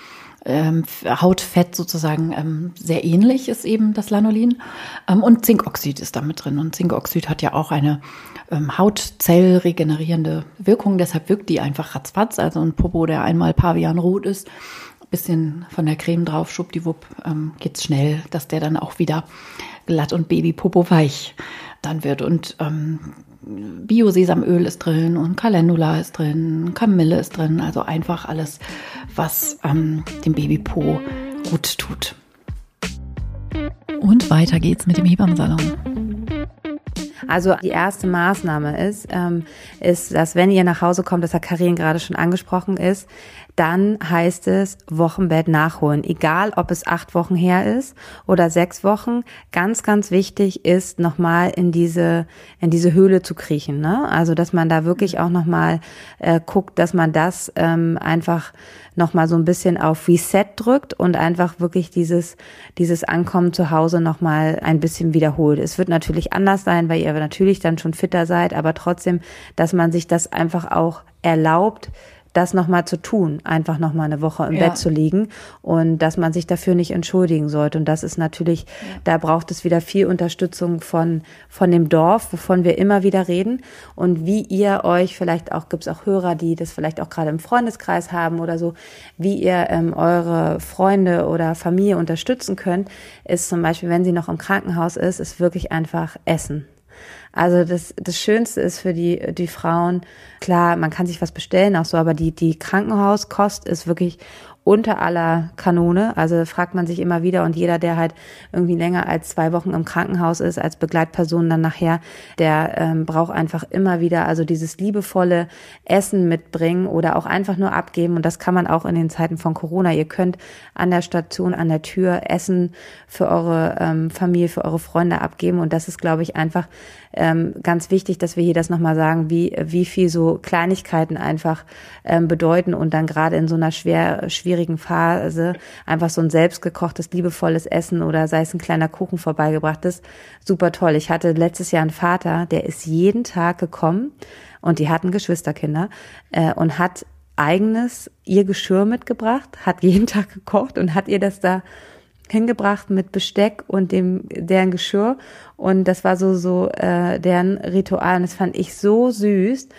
ähm, Hautfett sozusagen ähm, sehr ähnlich ist eben das Lanolin. Ähm, und Zinkoxid ist da mit drin. Und Zinkoxid hat ja auch eine ähm, Hautzellregenerierende Wirkung. Deshalb wirkt die einfach ratzfatz. Also ein Popo, der einmal pavianrot ist, bisschen von der Creme drauf, schwuppdiwupp, ähm, geht's schnell, dass der dann auch wieder glatt und Babypopo weich dann wird. Und ähm, Bio-Sesamöl ist drin und Calendula ist drin, Kamille ist drin, also einfach alles, was ähm, dem Babypo gut tut. Und weiter geht's mit dem Hebammensalon. Also die erste Maßnahme ist, ähm, ist, dass wenn ihr nach Hause kommt, das hat Karin gerade schon angesprochen ist, dann heißt es Wochenbett nachholen. Egal, ob es acht Wochen her ist oder sechs Wochen. Ganz, ganz wichtig ist, nochmal in diese, in diese Höhle zu kriechen. Ne? Also, dass man da wirklich auch nochmal äh, guckt, dass man das ähm, einfach nochmal so ein bisschen auf Reset drückt und einfach wirklich dieses, dieses Ankommen zu Hause nochmal ein bisschen wiederholt. Es wird natürlich anders sein, weil ihr natürlich dann schon fitter seid, aber trotzdem, dass man sich das einfach auch erlaubt, das nochmal zu tun, einfach nochmal eine Woche im ja. Bett zu liegen und dass man sich dafür nicht entschuldigen sollte. Und das ist natürlich, ja. da braucht es wieder viel Unterstützung von, von dem Dorf, wovon wir immer wieder reden und wie ihr euch, vielleicht auch, gibt es auch Hörer, die das vielleicht auch gerade im Freundeskreis haben oder so, wie ihr ähm, eure Freunde oder Familie unterstützen könnt, ist zum Beispiel, wenn sie noch im Krankenhaus ist, ist wirklich einfach Essen. Also das, das Schönste ist für die, die Frauen, klar, man kann sich was bestellen auch so, aber die, die Krankenhauskost ist wirklich unter aller Kanone. Also fragt man sich immer wieder und jeder, der halt irgendwie länger als zwei Wochen im Krankenhaus ist, als Begleitperson dann nachher, der ähm, braucht einfach immer wieder also dieses liebevolle Essen mitbringen oder auch einfach nur abgeben. Und das kann man auch in den Zeiten von Corona. Ihr könnt an der Station, an der Tür Essen für eure ähm, Familie, für eure Freunde abgeben. Und das ist, glaube ich, einfach ähm, ganz wichtig, dass wir hier das nochmal sagen, wie, wie viel so Kleinigkeiten einfach ähm, bedeuten und dann gerade in so einer schwer, schwierigen Phase einfach so ein selbstgekochtes, liebevolles Essen oder sei es ein kleiner Kuchen vorbeigebracht ist, super toll. Ich hatte letztes Jahr einen Vater, der ist jeden Tag gekommen und die hatten Geschwisterkinder äh, und hat eigenes ihr Geschirr mitgebracht, hat jeden [laughs] Tag gekocht und hat ihr das da hingebracht mit Besteck und dem deren Geschirr. Und das war so so äh, deren Ritual. Und das fand ich so süß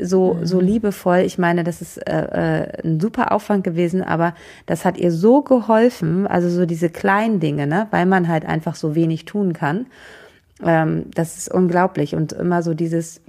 so mhm. so liebevoll ich meine das ist äh, äh, ein super Aufwand gewesen aber das hat ihr so geholfen also so diese kleinen Dinge ne weil man halt einfach so wenig tun kann ähm, das ist unglaublich und immer so dieses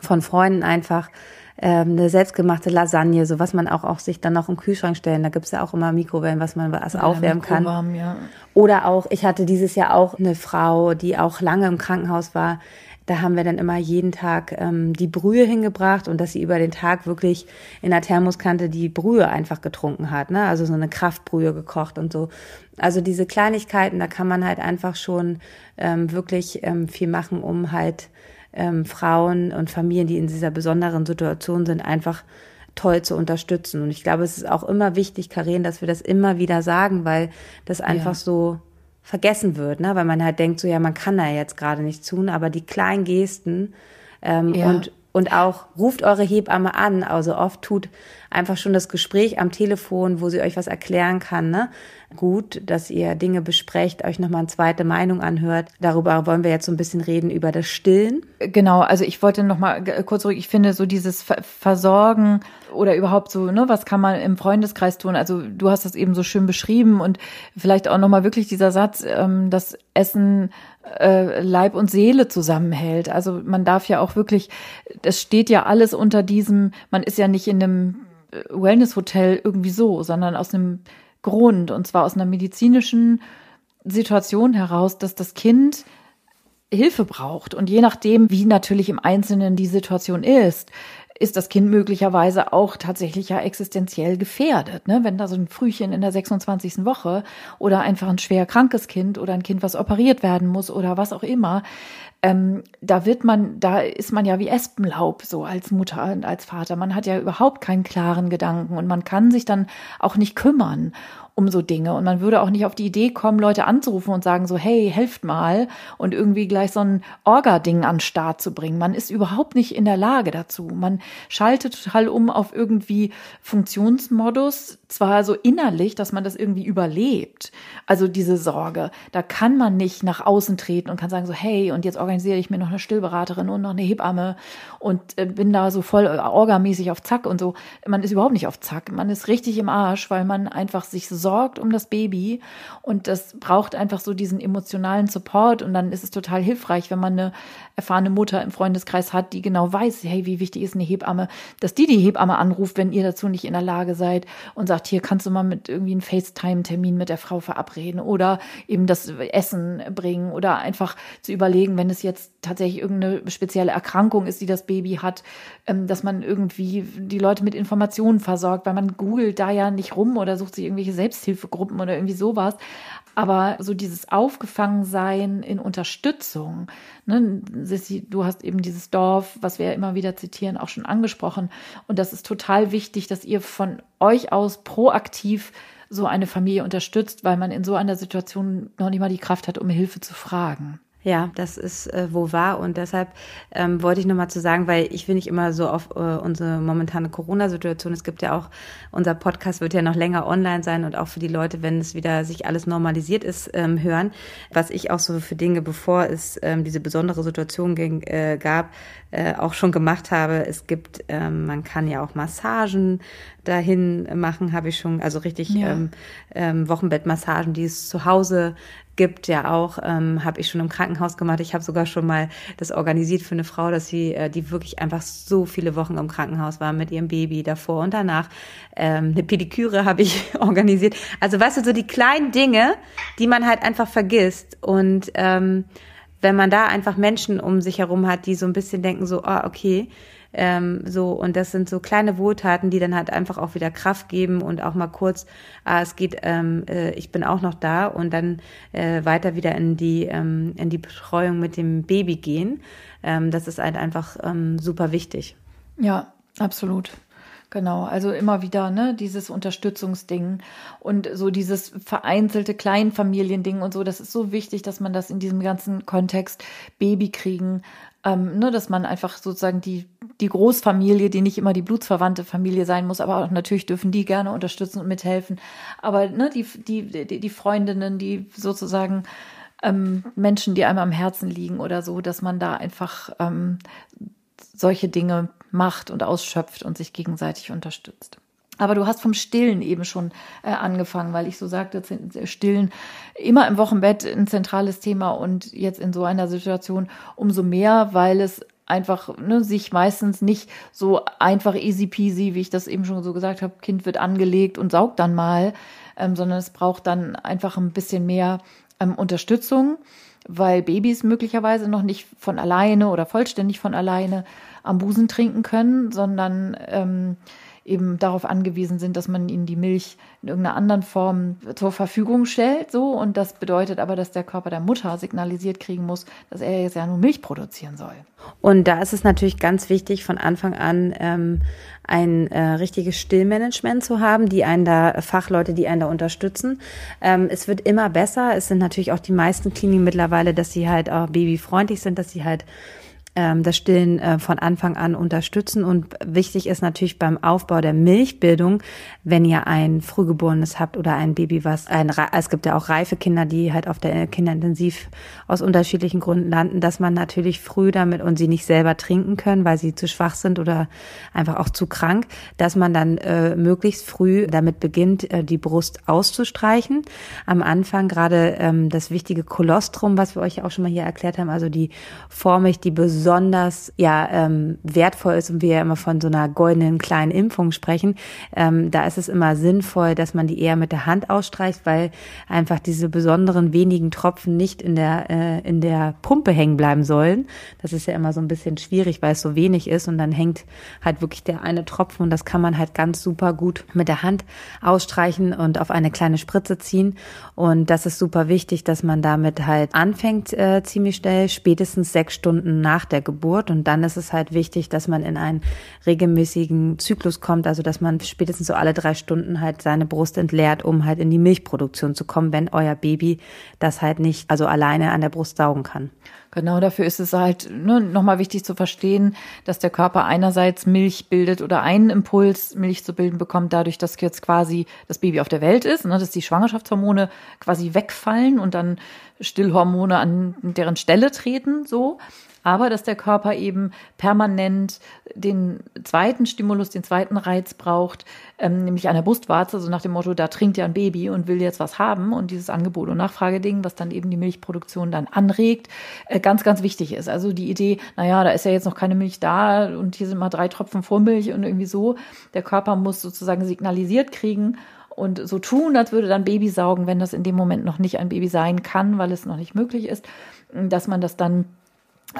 von Freunden einfach ähm, eine selbstgemachte Lasagne, so was man auch, auch sich dann noch im Kühlschrank stellen. Da gibt's ja auch immer Mikrowellen, was man was ja, aufwärmen kann. Ja. Oder auch, ich hatte dieses Jahr auch eine Frau, die auch lange im Krankenhaus war. Da haben wir dann immer jeden Tag ähm, die Brühe hingebracht und dass sie über den Tag wirklich in der Thermoskante die Brühe einfach getrunken hat, ne? Also so eine Kraftbrühe gekocht und so. Also diese Kleinigkeiten, da kann man halt einfach schon ähm, wirklich ähm, viel machen, um halt ähm, Frauen und Familien, die in dieser besonderen Situation sind, einfach toll zu unterstützen. Und ich glaube, es ist auch immer wichtig, Karin, dass wir das immer wieder sagen, weil das einfach ja. so vergessen wird, ne? weil man halt denkt, so ja, man kann da jetzt gerade nichts tun, aber die kleinen Gesten ähm, ja. und und auch ruft eure Hebamme an. Also oft tut einfach schon das Gespräch am Telefon, wo sie euch was erklären kann, ne? gut, dass ihr Dinge besprecht, euch nochmal eine zweite Meinung anhört. Darüber wollen wir jetzt so ein bisschen reden, über das Stillen. Genau, also ich wollte nochmal kurz zurück, ich finde so dieses Versorgen oder überhaupt so, ne, was kann man im Freundeskreis tun? Also du hast das eben so schön beschrieben und vielleicht auch nochmal wirklich dieser Satz, ähm, dass Essen äh, Leib und Seele zusammenhält. Also man darf ja auch wirklich, das steht ja alles unter diesem, man ist ja nicht in einem äh, Wellness-Hotel irgendwie so, sondern aus einem Grund, und zwar aus einer medizinischen Situation heraus, dass das Kind Hilfe braucht. Und je nachdem, wie natürlich im Einzelnen die Situation ist, ist das Kind möglicherweise auch tatsächlich ja existenziell gefährdet. Ne? Wenn da so ein Frühchen in der 26. Woche oder einfach ein schwer krankes Kind oder ein Kind, was operiert werden muss oder was auch immer, ähm, da wird man, da ist man ja wie Espenlaub so als Mutter und als Vater. Man hat ja überhaupt keinen klaren Gedanken und man kann sich dann auch nicht kümmern um so Dinge. Und man würde auch nicht auf die Idee kommen, Leute anzurufen und sagen so, hey, helft mal und irgendwie gleich so ein Orga-Ding an den Start zu bringen. Man ist überhaupt nicht in der Lage dazu. Man schaltet total um auf irgendwie Funktionsmodus, zwar so innerlich, dass man das irgendwie überlebt. Also diese Sorge. Da kann man nicht nach außen treten und kann sagen so, hey, und jetzt organisiere ich mir noch eine Stillberaterin und noch eine Hebamme und äh, bin da so voll orgamäßig auf Zack und so. Man ist überhaupt nicht auf Zack. Man ist richtig im Arsch, weil man einfach sich so sorgt um das Baby und das braucht einfach so diesen emotionalen Support und dann ist es total hilfreich, wenn man eine erfahrene Mutter im Freundeskreis hat, die genau weiß, hey, wie wichtig ist eine Hebamme, dass die die Hebamme anruft, wenn ihr dazu nicht in der Lage seid und sagt, hier kannst du mal mit irgendwie einen FaceTime-Termin mit der Frau verabreden oder eben das Essen bringen oder einfach zu überlegen, wenn es jetzt tatsächlich irgendeine spezielle Erkrankung ist, die das Baby hat, ähm, dass man irgendwie die Leute mit Informationen versorgt, weil man googelt da ja nicht rum oder sucht sich irgendwelche Selbsthilfegruppen oder irgendwie sowas. Aber so dieses Aufgefangensein in Unterstützung, ne, Sissi, du hast eben dieses Dorf, was wir ja immer wieder zitieren, auch schon angesprochen. Und das ist total wichtig, dass ihr von euch aus proaktiv so eine Familie unterstützt, weil man in so einer Situation noch nicht mal die Kraft hat, um Hilfe zu fragen. Ja, das ist äh, wo war und deshalb ähm, wollte ich nochmal zu sagen, weil ich will nicht immer so auf äh, unsere momentane Corona-Situation, es gibt ja auch, unser Podcast wird ja noch länger online sein und auch für die Leute, wenn es wieder sich alles normalisiert ist, ähm, hören. Was ich auch so für Dinge, bevor es ähm, diese besondere Situation ging, äh, gab, äh, auch schon gemacht habe. Es gibt, ähm, man kann ja auch Massagen dahin machen, habe ich schon, also richtig ja. ähm, ähm, Wochenbettmassagen, die es zu Hause gibt ja auch, ähm, habe ich schon im Krankenhaus gemacht. Ich habe sogar schon mal das organisiert für eine Frau, dass sie, äh, die wirklich einfach so viele Wochen im Krankenhaus war mit ihrem Baby davor und danach. Ähm, eine Pediküre habe ich [laughs] organisiert. Also weißt du, so die kleinen Dinge, die man halt einfach vergisst. Und ähm, wenn man da einfach Menschen um sich herum hat, die so ein bisschen denken, so, ah, okay, ähm, so, und das sind so kleine Wohltaten, die dann halt einfach auch wieder Kraft geben und auch mal kurz, ah, es geht, ähm, äh, ich bin auch noch da und dann äh, weiter wieder in die, ähm, in die Betreuung mit dem Baby gehen. Ähm, das ist halt einfach ähm, super wichtig. Ja, absolut. Genau, also immer wieder, ne, dieses Unterstützungsding und so dieses vereinzelte Kleinfamiliending und so, das ist so wichtig, dass man das in diesem ganzen Kontext Baby kriegen, ähm, ne, dass man einfach sozusagen die, die Großfamilie, die nicht immer die blutsverwandte Familie sein muss, aber auch natürlich dürfen die gerne unterstützen und mithelfen. Aber ne, die, die, die, die Freundinnen, die sozusagen ähm, Menschen, die einem am Herzen liegen oder so, dass man da einfach ähm, solche Dinge macht und ausschöpft und sich gegenseitig unterstützt. Aber du hast vom Stillen eben schon äh, angefangen, weil ich so sagte, Stillen immer im Wochenbett ein zentrales Thema und jetzt in so einer Situation umso mehr, weil es einfach ne, sich meistens nicht so einfach easy peasy, wie ich das eben schon so gesagt habe, Kind wird angelegt und saugt dann mal, ähm, sondern es braucht dann einfach ein bisschen mehr ähm, Unterstützung, weil Babys möglicherweise noch nicht von alleine oder vollständig von alleine am Busen trinken können, sondern ähm, eben darauf angewiesen sind, dass man ihnen die Milch in irgendeiner anderen Form zur Verfügung stellt, so. Und das bedeutet aber, dass der Körper der Mutter signalisiert kriegen muss, dass er jetzt ja nur Milch produzieren soll. Und da ist es natürlich ganz wichtig, von Anfang an ähm, ein äh, richtiges Stillmanagement zu haben, die einen da, Fachleute, die einen da unterstützen. Ähm, es wird immer besser. Es sind natürlich auch die meisten Kliniken mittlerweile, dass sie halt auch babyfreundlich sind, dass sie halt ähm, das Stillen äh, von Anfang an unterstützen. Und wichtig ist natürlich beim Aufbau der Milchbildung, wenn ihr ein Frühgeborenes habt oder ein Baby, was ein, es gibt ja auch reife Kinder, die halt auf der Kinderintensiv aus unterschiedlichen Gründen landen, dass man natürlich früh damit und sie nicht selber trinken können, weil sie zu schwach sind oder einfach auch zu krank, dass man dann äh, möglichst früh damit beginnt, äh, die Brust auszustreichen. Am Anfang gerade ähm, das wichtige Kolostrum, was wir euch auch schon mal hier erklärt haben, also die Formig, die besonders besonders ja ähm, wertvoll ist und wir ja immer von so einer goldenen kleinen Impfung sprechen, ähm, da ist es immer sinnvoll, dass man die eher mit der Hand ausstreicht, weil einfach diese besonderen wenigen Tropfen nicht in der äh, in der Pumpe hängen bleiben sollen. Das ist ja immer so ein bisschen schwierig, weil es so wenig ist und dann hängt halt wirklich der eine Tropfen und das kann man halt ganz super gut mit der Hand ausstreichen und auf eine kleine Spritze ziehen und das ist super wichtig, dass man damit halt anfängt äh, ziemlich schnell, spätestens sechs Stunden nach der der Geburt. Und dann ist es halt wichtig, dass man in einen regelmäßigen Zyklus kommt, also dass man spätestens so alle drei Stunden halt seine Brust entleert, um halt in die Milchproduktion zu kommen, wenn euer Baby das halt nicht, also alleine an der Brust saugen kann. Genau, dafür ist es halt ne, nochmal wichtig zu verstehen, dass der Körper einerseits Milch bildet oder einen Impuls, Milch zu bilden bekommt, dadurch, dass jetzt quasi das Baby auf der Welt ist, ne, dass die Schwangerschaftshormone quasi wegfallen und dann Stillhormone an deren Stelle treten, so aber dass der Körper eben permanent den zweiten Stimulus, den zweiten Reiz braucht, ähm, nämlich eine Brustwarze, so nach dem Motto, da trinkt ja ein Baby und will jetzt was haben und dieses Angebot- und Nachfrageding, was dann eben die Milchproduktion dann anregt, äh, ganz, ganz wichtig ist. Also die Idee, naja, da ist ja jetzt noch keine Milch da und hier sind mal drei Tropfen Vormilch und irgendwie so. Der Körper muss sozusagen signalisiert kriegen, und so tun, als würde dann Baby saugen, wenn das in dem Moment noch nicht ein Baby sein kann, weil es noch nicht möglich ist, dass man das dann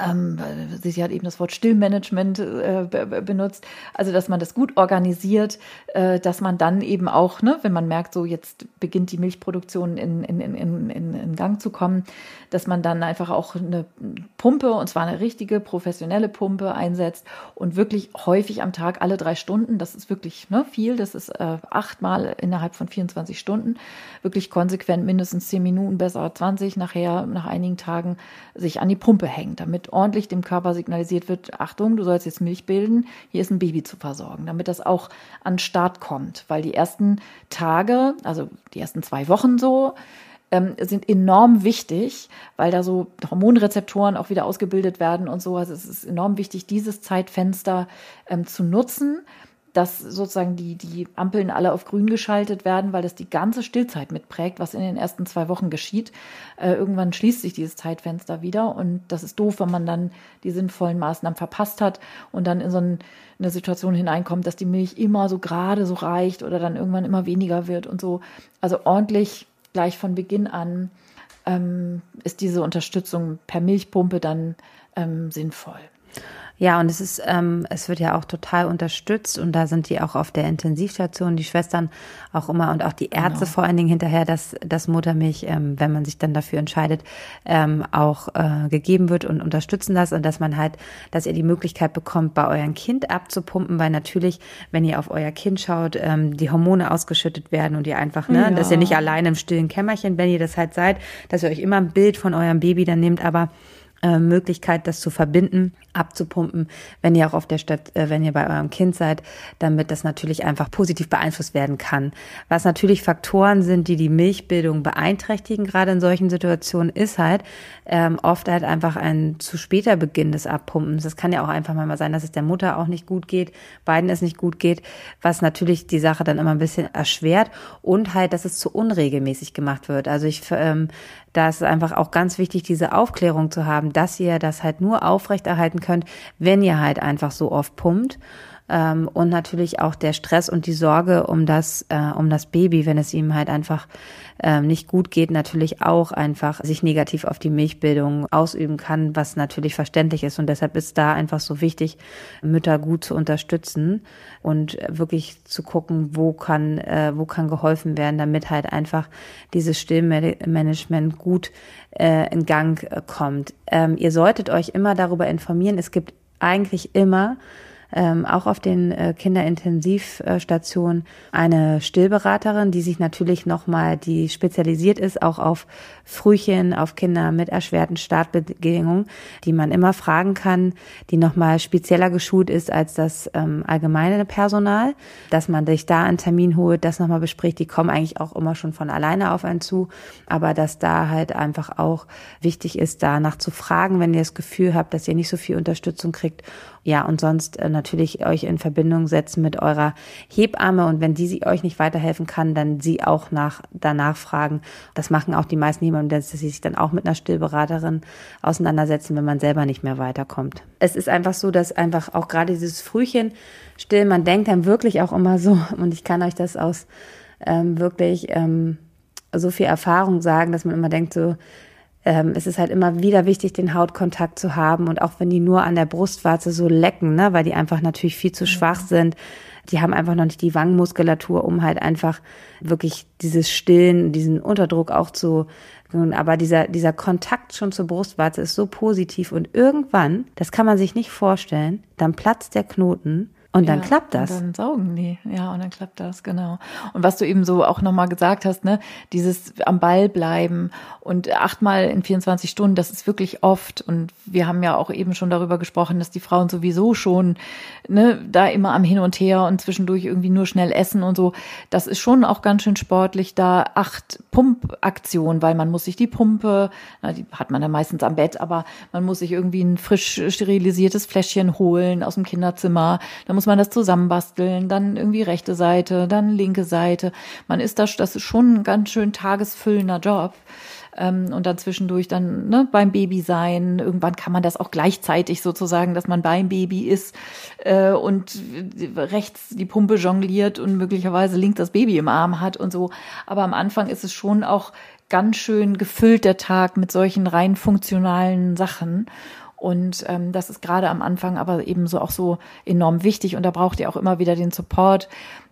ähm, sie hat eben das Wort Stillmanagement äh, benutzt, also dass man das gut organisiert, äh, dass man dann eben auch, ne, wenn man merkt, so jetzt beginnt die Milchproduktion in, in, in, in, in Gang zu kommen, dass man dann einfach auch eine Pumpe, und zwar eine richtige professionelle Pumpe einsetzt und wirklich häufig am Tag, alle drei Stunden, das ist wirklich ne, viel, das ist äh, achtmal innerhalb von 24 Stunden, wirklich konsequent mindestens zehn Minuten, besser 20, nachher nach einigen Tagen sich an die Pumpe hängt, damit ordentlich dem Körper signalisiert wird, Achtung, du sollst jetzt Milch bilden, hier ist ein Baby zu versorgen, damit das auch an Start kommt. Weil die ersten Tage, also die ersten zwei Wochen so, ähm, sind enorm wichtig, weil da so Hormonrezeptoren auch wieder ausgebildet werden und so. Also es ist enorm wichtig, dieses Zeitfenster ähm, zu nutzen dass sozusagen die, die Ampeln alle auf grün geschaltet werden, weil das die ganze Stillzeit mitprägt, was in den ersten zwei Wochen geschieht. Äh, irgendwann schließt sich dieses Zeitfenster wieder und das ist doof, wenn man dann die sinnvollen Maßnahmen verpasst hat und dann in so ein, eine Situation hineinkommt, dass die Milch immer so gerade so reicht oder dann irgendwann immer weniger wird und so. Also ordentlich gleich von Beginn an ähm, ist diese Unterstützung per Milchpumpe dann ähm, sinnvoll. Ja, und es ist, ähm, es wird ja auch total unterstützt und da sind die auch auf der Intensivstation, die Schwestern auch immer und auch die Ärzte genau. vor allen Dingen hinterher, dass, dass Muttermilch, ähm, wenn man sich dann dafür entscheidet, ähm, auch äh, gegeben wird und unterstützen das und dass man halt, dass ihr die Möglichkeit bekommt, bei eurem Kind abzupumpen, weil natürlich, wenn ihr auf euer Kind schaut, ähm, die Hormone ausgeschüttet werden und ihr einfach, ne, ja. dass ihr nicht allein im stillen Kämmerchen, wenn ihr das halt seid, dass ihr euch immer ein Bild von eurem Baby dann nehmt, aber äh, Möglichkeit, das zu verbinden, abzupumpen, wenn ihr auch auf der Stadt, äh, wenn ihr bei eurem Kind seid, damit das natürlich einfach positiv beeinflusst werden kann. Was natürlich Faktoren sind, die die Milchbildung beeinträchtigen, gerade in solchen Situationen, ist halt ähm, oft halt einfach ein zu später Beginn des Abpumpens. Das kann ja auch einfach mal sein, dass es der Mutter auch nicht gut geht, beiden es nicht gut geht, was natürlich die Sache dann immer ein bisschen erschwert und halt, dass es zu unregelmäßig gemacht wird. Also ich ähm, da ist es einfach auch ganz wichtig, diese Aufklärung zu haben, dass ihr das halt nur aufrechterhalten könnt, wenn ihr halt einfach so oft pumpt. Ähm, und natürlich auch der Stress und die Sorge um das, äh, um das Baby, wenn es ihm halt einfach ähm, nicht gut geht, natürlich auch einfach sich negativ auf die Milchbildung ausüben kann, was natürlich verständlich ist. Und deshalb ist da einfach so wichtig, Mütter gut zu unterstützen und wirklich zu gucken, wo kann, äh, wo kann geholfen werden, damit halt einfach dieses Stillmanagement gut äh, in Gang äh, kommt. Ähm, ihr solltet euch immer darüber informieren. Es gibt eigentlich immer ähm, auch auf den äh, Kinderintensivstationen eine Stillberaterin, die sich natürlich nochmal, die spezialisiert ist, auch auf Frühchen, auf Kinder mit erschwerten Startbedingungen, die man immer fragen kann, die nochmal spezieller geschult ist als das ähm, allgemeine Personal, dass man sich da einen Termin holt, das nochmal bespricht. Die kommen eigentlich auch immer schon von alleine auf einen zu, aber dass da halt einfach auch wichtig ist, danach zu fragen, wenn ihr das Gefühl habt, dass ihr nicht so viel Unterstützung kriegt ja, und sonst äh, natürlich euch in Verbindung setzen mit eurer Hebamme und wenn die sie euch nicht weiterhelfen kann, dann sie auch nach danach fragen. Das machen auch die meisten Hebammen, dass sie sich dann auch mit einer Stillberaterin auseinandersetzen, wenn man selber nicht mehr weiterkommt. Es ist einfach so, dass einfach auch gerade dieses Frühchen still, man denkt dann wirklich auch immer so, [laughs] und ich kann euch das aus ähm, wirklich ähm, so viel Erfahrung sagen, dass man immer denkt so, ähm, es ist halt immer wieder wichtig, den Hautkontakt zu haben und auch wenn die nur an der Brustwarze so lecken, ne, weil die einfach natürlich viel zu schwach sind, die haben einfach noch nicht die Wangenmuskulatur, um halt einfach wirklich dieses Stillen, diesen Unterdruck auch zu aber dieser, dieser Kontakt schon zur Brustwarze ist so positiv und irgendwann, das kann man sich nicht vorstellen, dann platzt der Knoten und dann ja, klappt das. Und dann saugen die. Ja, und dann klappt das, genau. Und was du eben so auch nochmal gesagt hast, ne, dieses am Ball bleiben und achtmal in 24 Stunden, das ist wirklich oft. Und wir haben ja auch eben schon darüber gesprochen, dass die Frauen sowieso schon, ne, da immer am Hin und Her und zwischendurch irgendwie nur schnell essen und so. Das ist schon auch ganz schön sportlich, da acht Pumpaktionen, weil man muss sich die Pumpe, na, die hat man dann meistens am Bett, aber man muss sich irgendwie ein frisch sterilisiertes Fläschchen holen aus dem Kinderzimmer. Da muss muss man das zusammenbasteln, dann irgendwie rechte Seite, dann linke Seite. Man ist das, das ist schon ein ganz schön tagesfüllender Job. Ähm, und dann zwischendurch dann ne, beim Baby sein. Irgendwann kann man das auch gleichzeitig sozusagen, dass man beim Baby ist äh, und rechts die Pumpe jongliert und möglicherweise links das Baby im Arm hat und so. Aber am Anfang ist es schon auch ganz schön gefüllt der Tag mit solchen rein funktionalen Sachen. Und ähm, das ist gerade am Anfang aber ebenso auch so enorm wichtig. Und da braucht ihr auch immer wieder den Support,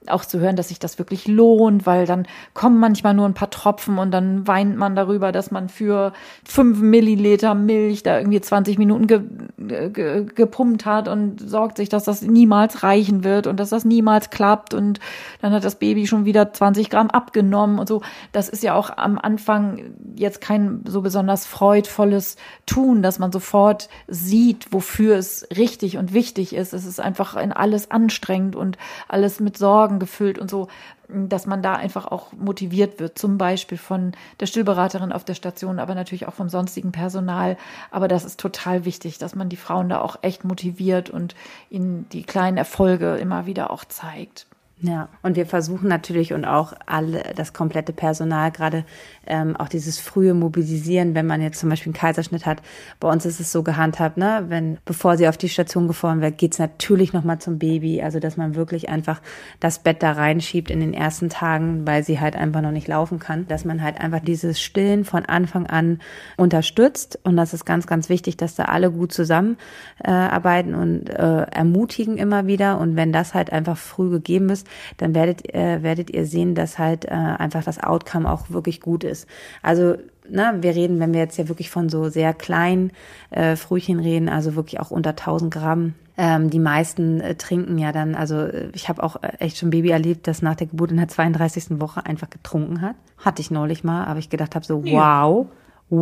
auch zu hören, dass sich das wirklich lohnt, weil dann kommen manchmal nur ein paar Tropfen und dann weint man darüber, dass man für fünf Milliliter Milch da irgendwie 20 Minuten ge, ge, gepumpt hat und sorgt sich, dass das niemals reichen wird und dass das niemals klappt und dann hat das Baby schon wieder 20 Gramm abgenommen und so. Das ist ja auch am Anfang jetzt kein so besonders freudvolles Tun, dass man sofort sieht, wofür es richtig und wichtig ist. Es ist einfach in alles anstrengend und alles mit Sorgen gefüllt und so, dass man da einfach auch motiviert wird, zum Beispiel von der Stillberaterin auf der Station, aber natürlich auch vom sonstigen Personal. Aber das ist total wichtig, dass man die Frauen da auch echt motiviert und ihnen die kleinen Erfolge immer wieder auch zeigt. Ja, und wir versuchen natürlich und auch alle, das komplette Personal, gerade ähm, auch dieses frühe Mobilisieren, wenn man jetzt zum Beispiel einen Kaiserschnitt hat. Bei uns ist es so gehandhabt, ne, wenn, bevor sie auf die Station gefahren wird, geht's natürlich nochmal zum Baby. Also, dass man wirklich einfach das Bett da reinschiebt in den ersten Tagen, weil sie halt einfach noch nicht laufen kann. Dass man halt einfach dieses Stillen von Anfang an unterstützt. Und das ist ganz, ganz wichtig, dass da alle gut zusammenarbeiten äh, und äh, ermutigen immer wieder. Und wenn das halt einfach früh gegeben ist, dann werdet, äh, werdet ihr sehen, dass halt äh, einfach das Outcome auch wirklich gut ist. Also ne, wir reden, wenn wir jetzt ja wirklich von so sehr kleinen äh, Frühchen reden, also wirklich auch unter 1000 Gramm. Ähm, die meisten äh, trinken ja dann, also äh, ich habe auch äh, echt schon Baby erlebt, das nach der Geburt in der 32. Woche einfach getrunken hat. Hatte ich neulich mal, aber ich gedacht habe so, ja. wow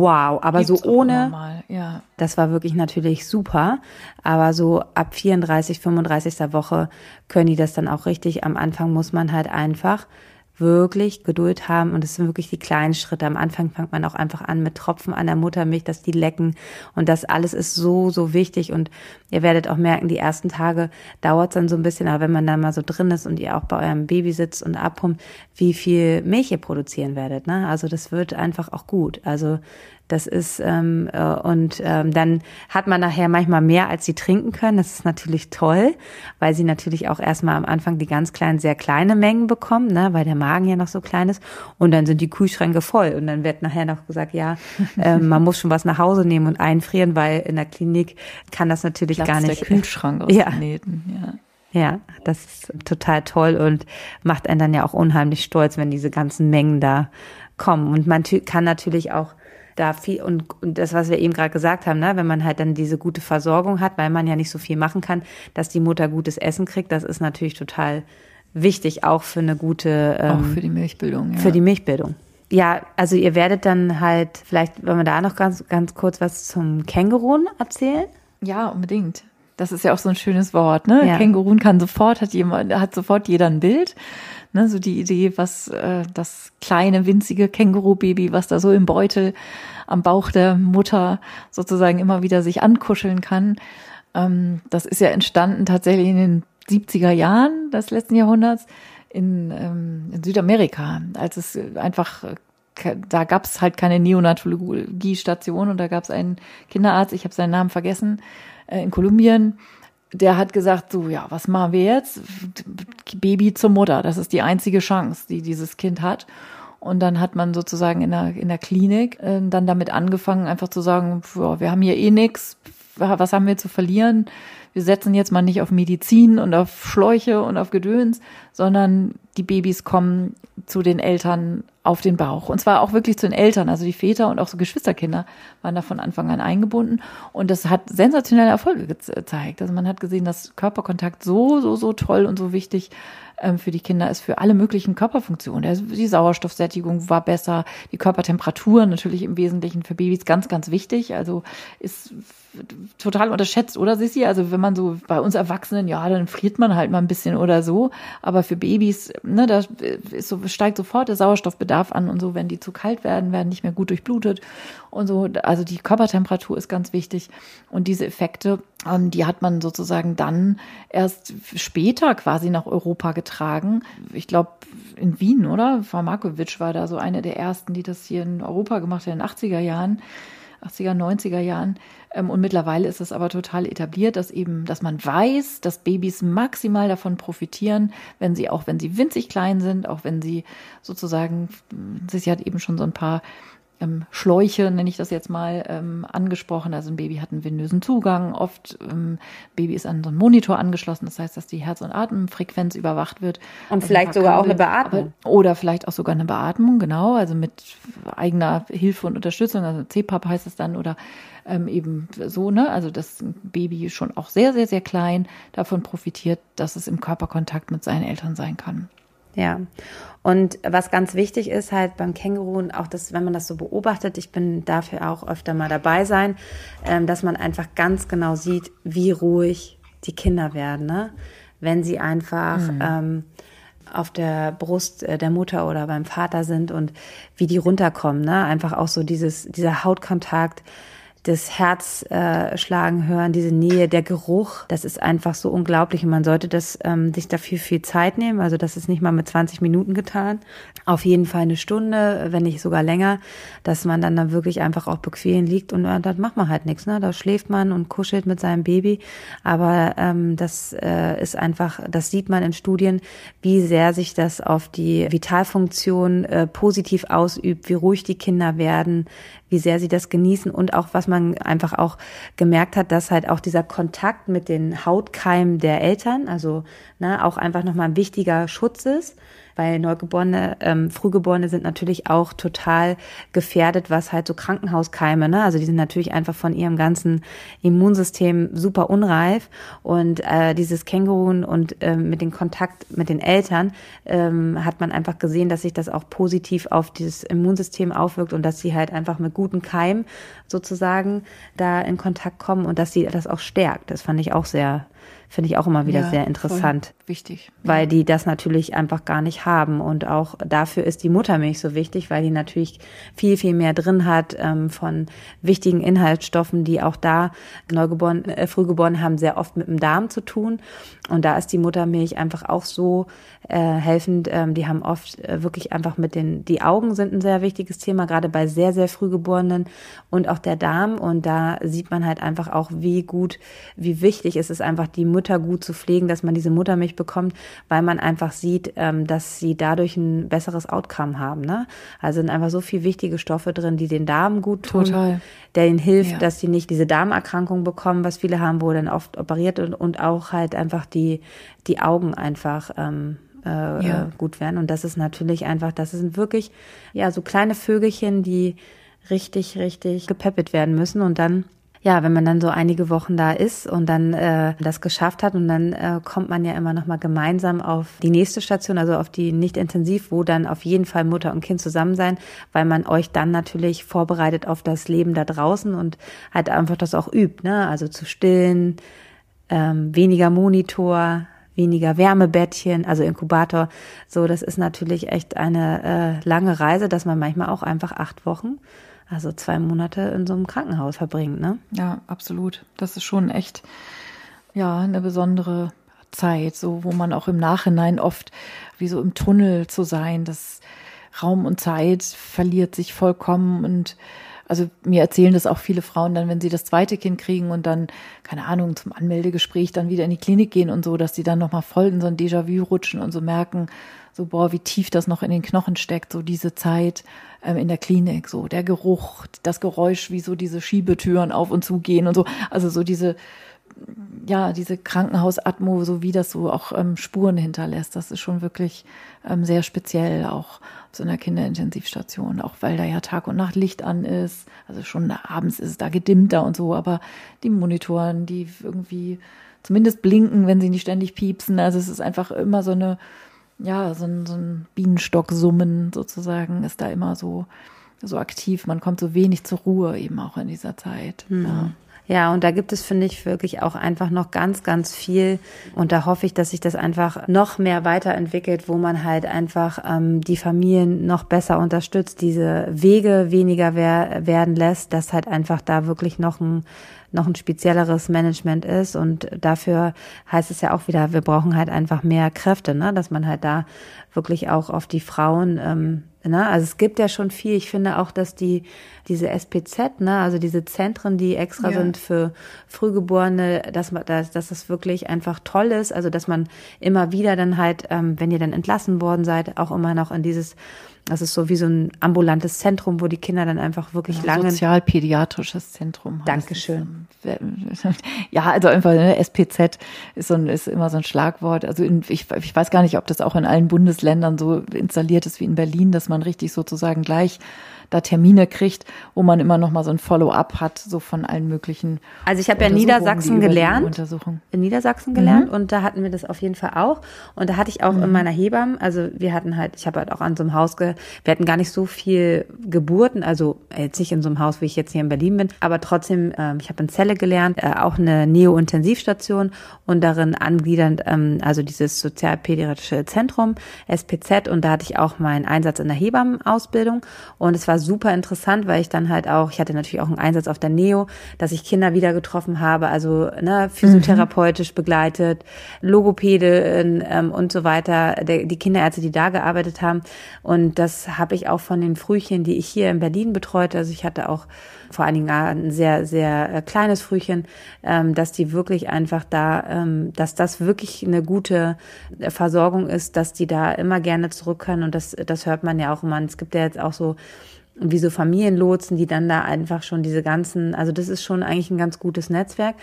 wow, aber Gibt's so ohne, ja. das war wirklich natürlich super, aber so ab 34, 35. Woche können die das dann auch richtig. Am Anfang muss man halt einfach wirklich Geduld haben und es sind wirklich die kleinen Schritte. Am Anfang fängt man auch einfach an mit Tropfen an der Muttermilch, dass die lecken und das alles ist so, so wichtig und ihr werdet auch merken, die ersten Tage dauert es dann so ein bisschen, aber wenn man dann mal so drin ist und ihr auch bei eurem Baby sitzt und abpumpt, wie viel Milch ihr produzieren werdet, ne? Also das wird einfach auch gut. Also das ist ähm, äh, und ähm, dann hat man nachher manchmal mehr, als sie trinken können. Das ist natürlich toll, weil sie natürlich auch erstmal am Anfang die ganz kleinen, sehr kleine Mengen bekommen, ne, weil der Magen ja noch so klein ist. Und dann sind die Kühlschränke voll. Und dann wird nachher noch gesagt, ja, [laughs] äh, man muss schon was nach Hause nehmen und einfrieren, weil in der Klinik kann das natürlich Platz gar nicht. Der Kühlschrank aus ja. Nähten, ja. Ja, das ist total toll und macht einen dann ja auch unheimlich stolz, wenn diese ganzen Mengen da kommen. Und man kann natürlich auch da viel und, und das, was wir eben gerade gesagt haben, ne, wenn man halt dann diese gute Versorgung hat, weil man ja nicht so viel machen kann, dass die Mutter gutes Essen kriegt, das ist natürlich total wichtig, auch für eine gute ähm, auch für die Milchbildung. Ja. Für die Milchbildung. Ja, also ihr werdet dann halt, vielleicht wollen wir da noch ganz, ganz kurz was zum Känguruen erzählen? Ja, unbedingt. Das ist ja auch so ein schönes Wort, ne? Ja. Känguruen kann sofort, hat jemand, hat sofort jeder ein Bild. Ne, so die Idee, was äh, das kleine, winzige Känguru-Baby, was da so im Beutel am Bauch der Mutter sozusagen immer wieder sich ankuscheln kann. Ähm, das ist ja entstanden tatsächlich in den 70er Jahren des letzten Jahrhunderts in, ähm, in Südamerika, als es einfach da gab es halt keine Neonatologie-Station und da gab es einen Kinderarzt, ich habe seinen Namen vergessen, äh, in Kolumbien, der hat gesagt, so, ja, was machen wir jetzt? Baby zur Mutter, das ist die einzige Chance, die dieses Kind hat. Und dann hat man sozusagen in der, in der Klinik äh, dann damit angefangen, einfach zu sagen, ja, wir haben hier eh nix, was haben wir zu verlieren? Wir setzen jetzt mal nicht auf Medizin und auf Schläuche und auf Gedöns, sondern die Babys kommen zu den Eltern auf den Bauch. Und zwar auch wirklich zu den Eltern, also die Väter und auch so Geschwisterkinder waren da von Anfang an eingebunden. Und das hat sensationelle Erfolge gezeigt. Also man hat gesehen, dass Körperkontakt so, so, so toll und so wichtig ähm, für die Kinder ist, für alle möglichen Körperfunktionen. Die Sauerstoffsättigung war besser, die Körpertemperatur natürlich im Wesentlichen für Babys ganz, ganz wichtig. Also ist total unterschätzt, oder Sissi? Also wenn man so bei uns Erwachsenen, ja, dann friert man halt mal ein bisschen oder so. Aber für Babys, ne, da ist so, steigt sofort der Sauerstoffbedarf an und so, wenn die zu kalt werden, werden nicht mehr gut durchblutet und so. Also die Körpertemperatur ist ganz wichtig. Und diese Effekte, ähm, die hat man sozusagen dann erst später quasi nach Europa getragen. Ich glaube, in Wien, oder? Frau Markovic war da so eine der ersten, die das hier in Europa gemacht hat in den 80er Jahren. 80er, 90er Jahren. Ähm, und mittlerweile ist es aber total etabliert, dass eben, dass man weiß, dass Babys maximal davon profitieren, wenn sie, auch wenn sie winzig klein sind, auch wenn sie sozusagen, sie hat eben schon so ein paar ähm, Schläuche, nenne ich das jetzt mal, ähm, angesprochen. Also ein Baby hat einen venösen Zugang. Oft ähm, Baby ist an so einen Monitor angeschlossen. Das heißt, dass die Herz- und Atemfrequenz überwacht wird. Und also vielleicht sogar auch eine Beatmung. Oder vielleicht auch sogar eine Beatmung, genau. Also mit eigener Hilfe und Unterstützung. Also CPAP heißt es dann oder ähm, eben so, ne? Also das Baby schon auch sehr, sehr, sehr klein davon profitiert, dass es im Körperkontakt mit seinen Eltern sein kann. Ja. Und was ganz wichtig ist halt beim Känguru und auch das, wenn man das so beobachtet, ich bin dafür auch öfter mal dabei sein, ähm, dass man einfach ganz genau sieht, wie ruhig die Kinder werden, ne? Wenn sie einfach mhm. ähm, auf der Brust äh, der Mutter oder beim Vater sind und wie die runterkommen, ne? Einfach auch so dieses, dieser Hautkontakt, das Herz äh, schlagen hören, diese Nähe, der Geruch, das ist einfach so unglaublich und man sollte das ähm, sich dafür viel Zeit nehmen. Also das ist nicht mal mit 20 Minuten getan. Auf jeden Fall eine Stunde, wenn nicht sogar länger, dass man dann da wirklich einfach auch bequem liegt und äh, dann macht man halt nichts. Ne? Da schläft man und kuschelt mit seinem Baby. Aber ähm, das äh, ist einfach, das sieht man in Studien, wie sehr sich das auf die Vitalfunktion äh, positiv ausübt, wie ruhig die Kinder werden, wie sehr sie das genießen und auch was man einfach auch gemerkt hat, dass halt auch dieser Kontakt mit den Hautkeimen der Eltern, also ne, auch einfach nochmal ein wichtiger Schutz ist weil Neugeborene, ähm, Frühgeborene sind natürlich auch total gefährdet, was halt so Krankenhauskeime, ne? Also die sind natürlich einfach von ihrem ganzen Immunsystem super unreif und äh, dieses Känguru und ähm, mit dem Kontakt mit den Eltern ähm, hat man einfach gesehen, dass sich das auch positiv auf dieses Immunsystem aufwirkt und dass sie halt einfach mit guten Keimen sozusagen da in Kontakt kommen und dass sie das auch stärkt. Das fand ich auch sehr finde ich auch immer wieder ja, sehr interessant. Wichtig. Weil die das natürlich einfach gar nicht haben. Und auch dafür ist die Muttermilch so wichtig, weil die natürlich viel, viel mehr drin hat ähm, von wichtigen Inhaltsstoffen, die auch da Neugeboren, äh, Frühgeboren haben sehr oft mit dem Darm zu tun. Und da ist die Muttermilch einfach auch so äh, helfend. Ähm, die haben oft äh, wirklich einfach mit den, die Augen sind ein sehr wichtiges Thema, gerade bei sehr, sehr Frühgeborenen und auch der Darm. Und da sieht man halt einfach auch, wie gut, wie wichtig es ist, einfach die Mutter Mütter gut zu pflegen, dass man diese Muttermilch bekommt, weil man einfach sieht, ähm, dass sie dadurch ein besseres Outcome haben. Ne? Also sind einfach so viel wichtige Stoffe drin, die den Darm gut tun, Total. der ihnen hilft, ja. dass sie nicht diese Darmerkrankung bekommen, was viele haben, wo dann oft operiert und, und auch halt einfach die, die Augen einfach ähm, äh, ja. gut werden. Und das ist natürlich einfach, das sind wirklich ja so kleine Vögelchen, die richtig, richtig gepäppelt werden müssen und dann ja, wenn man dann so einige Wochen da ist und dann äh, das geschafft hat und dann äh, kommt man ja immer noch mal gemeinsam auf die nächste Station, also auf die nicht intensiv, wo dann auf jeden Fall Mutter und Kind zusammen sein, weil man euch dann natürlich vorbereitet auf das Leben da draußen und halt einfach das auch übt, ne? Also zu stillen, ähm, weniger Monitor, weniger Wärmebettchen, also Inkubator. So, das ist natürlich echt eine äh, lange Reise, dass man manchmal auch einfach acht Wochen also zwei Monate in so einem Krankenhaus verbringt, ne? Ja, absolut. Das ist schon echt, ja, eine besondere Zeit, so wo man auch im Nachhinein oft wie so im Tunnel zu sein, das Raum und Zeit verliert sich vollkommen und also mir erzählen das auch viele Frauen dann, wenn sie das zweite Kind kriegen und dann, keine Ahnung, zum Anmeldegespräch dann wieder in die Klinik gehen und so, dass sie dann nochmal voll in so ein Déjà-vu rutschen und so merken, so, boah, wie tief das noch in den Knochen steckt, so diese Zeit ähm, in der Klinik, so der Geruch, das Geräusch, wie so diese Schiebetüren auf und zu gehen und so, also so diese, ja, diese Krankenhausatmo, so wie das so auch ähm, Spuren hinterlässt, das ist schon wirklich ähm, sehr speziell, auch so einer Kinderintensivstation, auch weil da ja Tag und Nacht Licht an ist, also schon abends ist es da gedimmter und so, aber die Monitoren, die irgendwie zumindest blinken, wenn sie nicht ständig piepsen, also es ist einfach immer so eine ja, so ein, so ein Bienenstock-Summen sozusagen ist da immer so, so aktiv. Man kommt so wenig zur Ruhe eben auch in dieser Zeit. Mhm. Ja. Ja, und da gibt es, finde ich, wirklich auch einfach noch ganz, ganz viel. Und da hoffe ich, dass sich das einfach noch mehr weiterentwickelt, wo man halt einfach ähm, die Familien noch besser unterstützt, diese Wege weniger wer werden lässt, dass halt einfach da wirklich noch ein noch ein spezielleres Management ist. Und dafür heißt es ja auch wieder, wir brauchen halt einfach mehr Kräfte, ne? dass man halt da wirklich auch auf die Frauen ähm, Ne? Also es gibt ja schon viel. Ich finde auch, dass die diese SPZ, ne, also diese Zentren, die extra ja. sind für Frühgeborene, dass man, dass, dass das wirklich einfach toll ist. Also dass man immer wieder dann halt, ähm, wenn ihr dann entlassen worden seid, auch immer noch in dieses Das ist so wie so ein ambulantes Zentrum, wo die Kinder dann einfach wirklich ja, lange. Sozialpädiatrisches Zentrum. Dankeschön. [laughs] Ja, also einfach ne, SPZ ist so ein, ist immer so ein Schlagwort. Also in, ich, ich weiß gar nicht, ob das auch in allen Bundesländern so installiert ist wie in Berlin, dass man richtig sozusagen gleich da Termine kriegt, wo man immer noch mal so ein Follow-up hat, so von allen möglichen. Also ich habe ja Niedersachsen gelernt, in Niedersachsen gelernt mhm. und da hatten wir das auf jeden Fall auch und da hatte ich auch mhm. in meiner Hebamme, also wir hatten halt, ich habe halt auch an so einem Haus, ge, wir hatten gar nicht so viel Geburten, also jetzt nicht in so einem Haus, wie ich jetzt hier in Berlin bin, aber trotzdem, ähm, ich habe in Celle gelernt, äh, auch eine Neo-Intensivstation und darin angliedernd, ähm, also dieses sozialpädiatrische Zentrum, SPZ und da hatte ich auch meinen Einsatz in der Hebammenausbildung und es war super interessant, weil ich dann halt auch, ich hatte natürlich auch einen Einsatz auf der Neo, dass ich Kinder wieder getroffen habe, also ne, physiotherapeutisch mhm. begleitet, Logopäde ähm, und so weiter, der, die Kinderärzte, die da gearbeitet haben. Und das habe ich auch von den Frühchen, die ich hier in Berlin betreute. Also ich hatte auch vor einigen Jahren ein sehr, sehr äh, kleines Frühchen, ähm, dass die wirklich einfach da, ähm, dass das wirklich eine gute äh, Versorgung ist, dass die da immer gerne zurück können. Und das, das hört man ja auch immer. Es gibt ja jetzt auch so wie so Familienlotsen, die dann da einfach schon diese ganzen, also das ist schon eigentlich ein ganz gutes Netzwerk.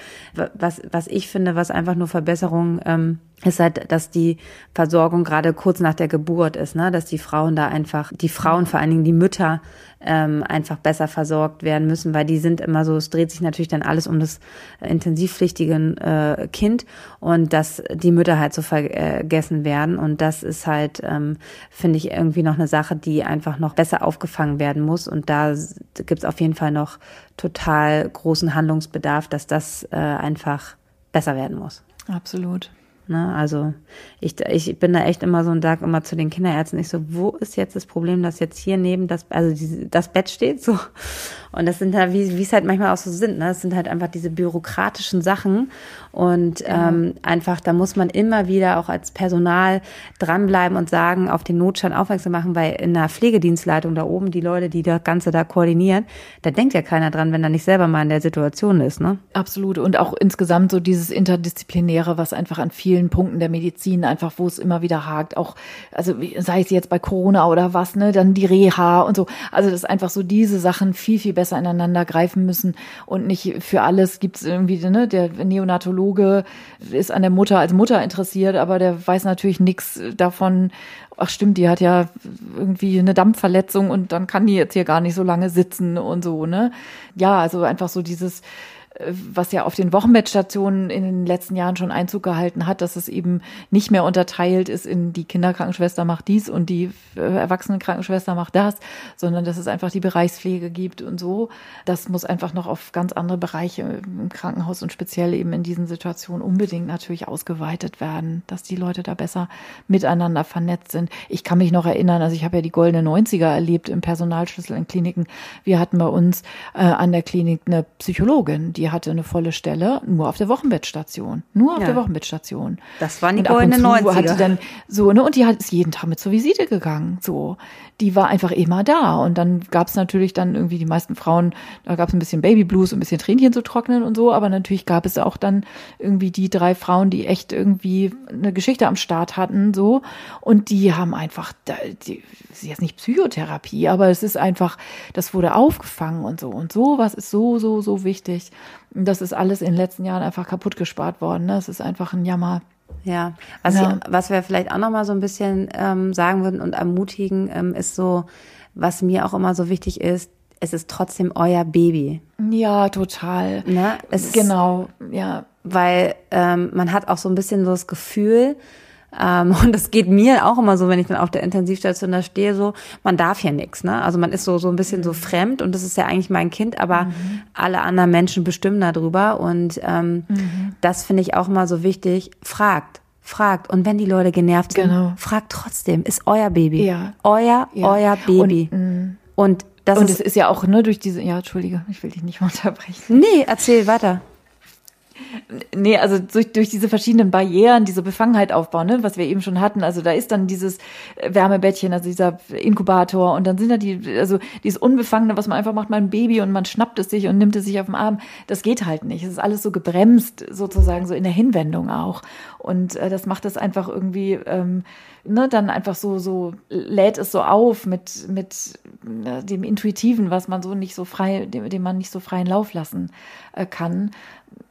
Was, was ich finde, was einfach nur Verbesserung ähm, ist halt, dass die Versorgung gerade kurz nach der Geburt ist, ne? dass die Frauen da einfach, die Frauen, vor allen Dingen die Mütter, ähm, einfach besser versorgt werden müssen, weil die sind immer so, es dreht sich natürlich dann alles um das intensivpflichtige äh, Kind und dass die Mütter halt so vergessen werden und das ist halt, ähm, finde ich, irgendwie noch eine Sache, die einfach noch besser aufgefangen werden muss und da gibt's auf jeden Fall noch total großen Handlungsbedarf, dass das äh, einfach besser werden muss. Absolut. Ne? Also ich, ich bin da echt immer so ein Tag immer zu den Kinderärzten. Ich so, wo ist jetzt das Problem, dass jetzt hier neben das, also diese, das Bett steht so. Und das sind halt, wie wie es halt manchmal auch so sind, ne? Das sind halt einfach diese bürokratischen Sachen. Und ähm, einfach, da muss man immer wieder auch als Personal dranbleiben und sagen, auf den Notstand aufmerksam machen, weil in der Pflegedienstleitung da oben, die Leute, die das Ganze da koordinieren, da denkt ja keiner dran, wenn er nicht selber mal in der Situation ist, ne? Absolut. Und auch insgesamt so dieses Interdisziplinäre, was einfach an vielen Punkten der Medizin einfach, wo es immer wieder hakt, auch, also sei es jetzt bei Corona oder was, ne, dann die Reha und so. Also das ist einfach so diese Sachen viel, viel besser ineinander greifen müssen und nicht für alles gibt es irgendwie, ne, der Neonatologe ist an der Mutter als Mutter interessiert, aber der weiß natürlich nichts davon, ach stimmt, die hat ja irgendwie eine Dampfverletzung und dann kann die jetzt hier gar nicht so lange sitzen und so, ne? Ja, also einfach so dieses, was ja auf den Wochenbettstationen in den letzten Jahren schon Einzug gehalten hat, dass es eben nicht mehr unterteilt ist in die Kinderkrankenschwester macht dies und die äh, Erwachsenenkrankenschwester macht das, sondern dass es einfach die Bereichspflege gibt und so. Das muss einfach noch auf ganz andere Bereiche im Krankenhaus und speziell eben in diesen Situationen unbedingt natürlich ausgeweitet werden, dass die Leute da besser miteinander vernetzt sind. Ich kann mich noch erinnern, also ich habe ja die goldene 90er erlebt im Personalschlüssel in Kliniken. Wir hatten bei uns äh, an der Klinik eine Psychologin, die hatte eine volle Stelle nur auf der Wochenbettstation. Nur auf ja. der Wochenbettstation. Das war die goldene 90er. Hatte dann so, ne, und die hat ist jeden Tag mit zur Visite gegangen. So. Die war einfach immer da. Und dann gab es natürlich dann irgendwie die meisten Frauen, da gab es ein bisschen Babyblues, ein bisschen Tränchen zu trocknen und so, aber natürlich gab es auch dann irgendwie die drei Frauen, die echt irgendwie eine Geschichte am Start hatten, so. Und die haben einfach, die, ist jetzt nicht Psychotherapie, aber es ist einfach, das wurde aufgefangen und so. Und sowas ist so, so, so wichtig. Das ist alles in den letzten Jahren einfach kaputt gespart worden. Ne? Das ist einfach ein Jammer. Ja, was, ja. Ich, was wir vielleicht auch noch mal so ein bisschen ähm, sagen würden und ermutigen, ähm, ist so, was mir auch immer so wichtig ist, es ist trotzdem euer Baby. Ja, total. Ne? Es genau, ja. Weil ähm, man hat auch so ein bisschen so das Gefühl, ähm, und das geht mir auch immer so, wenn ich dann auf der Intensivstation da stehe, so, man darf hier nichts, ne? Also man ist so, so ein bisschen so fremd und das ist ja eigentlich mein Kind, aber mhm. alle anderen Menschen bestimmen darüber. Und ähm, mhm. das finde ich auch immer so wichtig. Fragt. Fragt. Und wenn die Leute genervt sind, genau. fragt trotzdem. Ist euer Baby. Ja. Euer, ja. euer Baby. Und, und das und ist, es ist ja auch, ne, durch diese, ja, Entschuldige, ich will dich nicht [laughs] unterbrechen. Nee, erzähl weiter. Nee, also durch, durch diese verschiedenen Barrieren, diese Befangenheit aufbauen, ne, was wir eben schon hatten. Also da ist dann dieses Wärmebettchen, also dieser Inkubator und dann sind da die, also dieses Unbefangene, was man einfach macht, mein Baby und man schnappt es sich und nimmt es sich auf den Arm. Das geht halt nicht. Es ist alles so gebremst, sozusagen so in der Hinwendung auch. Und äh, das macht es einfach irgendwie, ähm, ne, dann einfach so, so lädt es so auf mit, mit äh, dem Intuitiven, was man so nicht so frei, dem, dem man nicht so freien Lauf lassen äh, kann.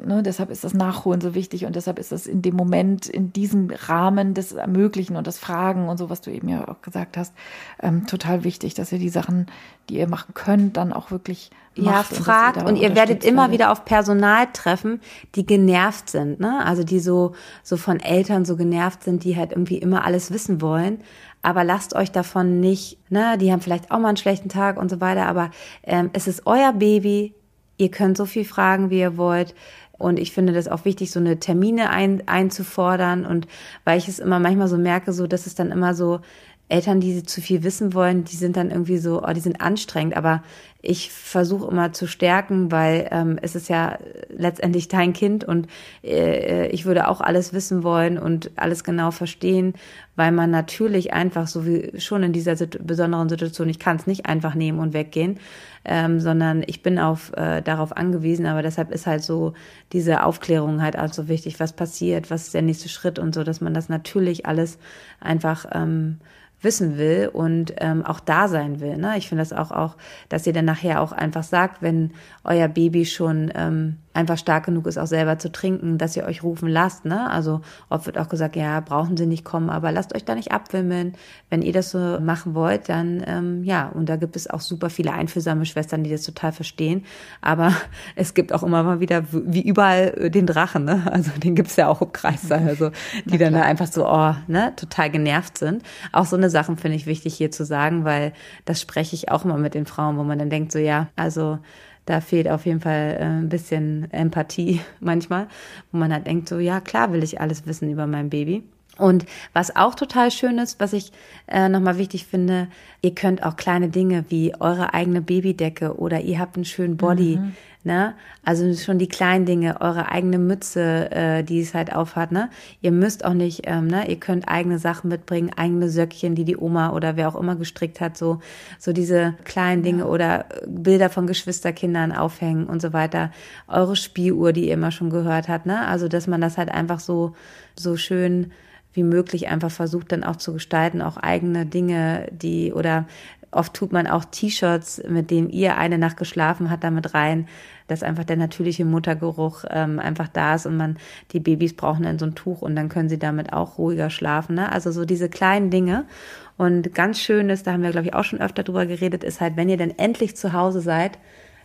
Ne, deshalb ist das Nachholen so wichtig und deshalb ist das in dem Moment, in diesem Rahmen des Ermöglichen und des Fragen und so, was du eben ja auch gesagt hast, ähm, total wichtig, dass ihr die Sachen, die ihr machen könnt, dann auch wirklich ja, fragt und, und ihr werdet immer werdet. wieder auf Personal treffen, die genervt sind, ne? Also die so so von Eltern so genervt sind, die halt irgendwie immer alles wissen wollen. Aber lasst euch davon nicht, ne? Die haben vielleicht auch mal einen schlechten Tag und so weiter. Aber ähm, es ist euer Baby. Ihr könnt so viel fragen, wie ihr wollt. Und ich finde das auch wichtig, so eine Termine ein, einzufordern. Und weil ich es immer manchmal so merke, so, dass es dann immer so Eltern, die zu viel wissen wollen, die sind dann irgendwie so, oh, die sind anstrengend. Aber ich versuche immer zu stärken, weil ähm, es ist ja letztendlich dein Kind und äh, ich würde auch alles wissen wollen und alles genau verstehen, weil man natürlich einfach so wie schon in dieser besonderen Situation, ich kann es nicht einfach nehmen und weggehen, ähm, sondern ich bin auf äh, darauf angewiesen. Aber deshalb ist halt so diese Aufklärung halt auch so wichtig, was passiert, was ist der nächste Schritt und so, dass man das natürlich alles einfach ähm, wissen will und ähm, auch da sein will. Ne? Ich finde das auch, auch, dass ihr dann nachher auch einfach sagt, wenn euer Baby schon ähm, einfach stark genug ist, auch selber zu trinken, dass ihr euch rufen lasst. Ne? Also oft wird auch gesagt, ja, brauchen sie nicht kommen, aber lasst euch da nicht abwimmeln. Wenn ihr das so machen wollt, dann ähm, ja, und da gibt es auch super viele einfühlsame Schwestern, die das total verstehen. Aber [laughs] es gibt auch immer mal wieder, wie überall, äh, den Drachen, ne? [laughs] Also den gibt's ja auch im Kreis, also die dann da einfach so, oh, ne, total genervt sind. Auch so eine Sachen finde ich wichtig hier zu sagen, weil das spreche ich auch immer mit den Frauen, wo man dann denkt, so ja, also da fehlt auf jeden Fall äh, ein bisschen Empathie [laughs] manchmal, wo man halt denkt, so ja, klar will ich alles wissen über mein Baby. Und was auch total schön ist, was ich äh, nochmal wichtig finde, ihr könnt auch kleine Dinge wie eure eigene Babydecke oder ihr habt einen schönen Body, mhm. Ne? Also schon die kleinen Dinge, eure eigene Mütze, äh, die es halt aufhat, ne? Ihr müsst auch nicht, ähm, ne? Ihr könnt eigene Sachen mitbringen, eigene Söckchen, die die Oma oder wer auch immer gestrickt hat, so so diese kleinen Dinge ja. oder Bilder von Geschwisterkindern aufhängen und so weiter. Eure Spieluhr, die ihr immer schon gehört habt, ne? Also dass man das halt einfach so so schön wie möglich einfach versucht dann auch zu gestalten, auch eigene Dinge, die oder oft tut man auch T-Shirts, mit denen ihr eine Nacht geschlafen hat, damit rein, dass einfach der natürliche Muttergeruch ähm, einfach da ist und man die Babys brauchen dann so ein Tuch und dann können sie damit auch ruhiger schlafen. Ne? Also so diese kleinen Dinge. Und ganz schön ist, da haben wir glaube ich auch schon öfter drüber geredet, ist halt, wenn ihr dann endlich zu Hause seid,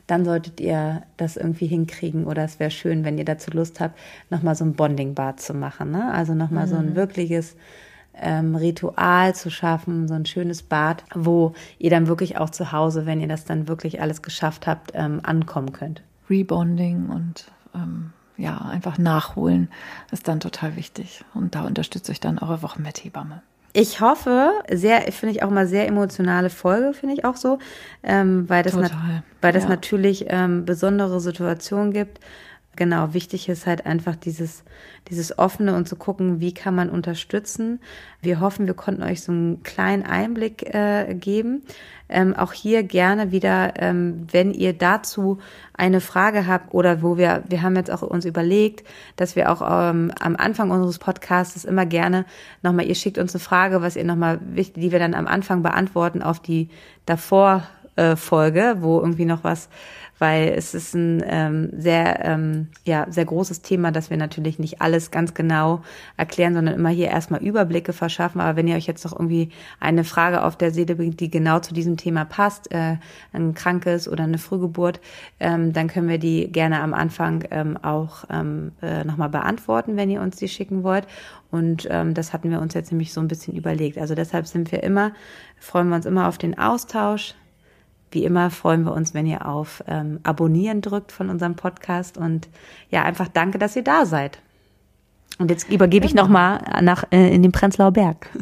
dann solltet ihr das irgendwie hinkriegen oder es wäre schön, wenn ihr dazu Lust habt, nochmal so ein Bonding-Bad zu machen. Ne? Also nochmal mhm. so ein mhm. wirkliches ähm, Ritual zu schaffen, so ein schönes Bad, wo ihr dann wirklich auch zu Hause, wenn ihr das dann wirklich alles geschafft habt, ähm, ankommen könnt. Rebonding und ähm, ja, einfach nachholen ist dann total wichtig. Und da unterstützt euch dann eure Wochenbetthebamme. Ich hoffe, sehr, finde ich auch mal sehr emotionale Folge, finde ich auch so, ähm, weil das, weil das ja. natürlich ähm, besondere Situationen gibt. Genau, wichtig ist halt einfach dieses, dieses offene und zu gucken, wie kann man unterstützen. Wir hoffen, wir konnten euch so einen kleinen Einblick äh, geben. Ähm, auch hier gerne wieder, ähm, wenn ihr dazu eine Frage habt oder wo wir, wir haben jetzt auch uns überlegt, dass wir auch ähm, am Anfang unseres Podcasts immer gerne nochmal, ihr schickt uns eine Frage, was ihr nochmal die wir dann am Anfang beantworten auf die davor Folge, wo irgendwie noch was weil es ist ein ähm, sehr, ähm, ja, sehr großes Thema, dass wir natürlich nicht alles ganz genau erklären, sondern immer hier erstmal Überblicke verschaffen. Aber wenn ihr euch jetzt noch irgendwie eine Frage auf der Seele bringt, die genau zu diesem Thema passt, äh, ein krankes oder eine Frühgeburt, ähm, dann können wir die gerne am Anfang ähm, auch ähm, äh, nochmal beantworten, wenn ihr uns die schicken wollt. Und ähm, das hatten wir uns jetzt nämlich so ein bisschen überlegt. Also deshalb sind wir immer, freuen wir uns immer auf den Austausch. Wie immer freuen wir uns, wenn ihr auf ähm, Abonnieren drückt von unserem Podcast und ja, einfach danke, dass ihr da seid. Und jetzt übergebe ich nochmal nach äh, in den Prenzlauer Berg. [laughs]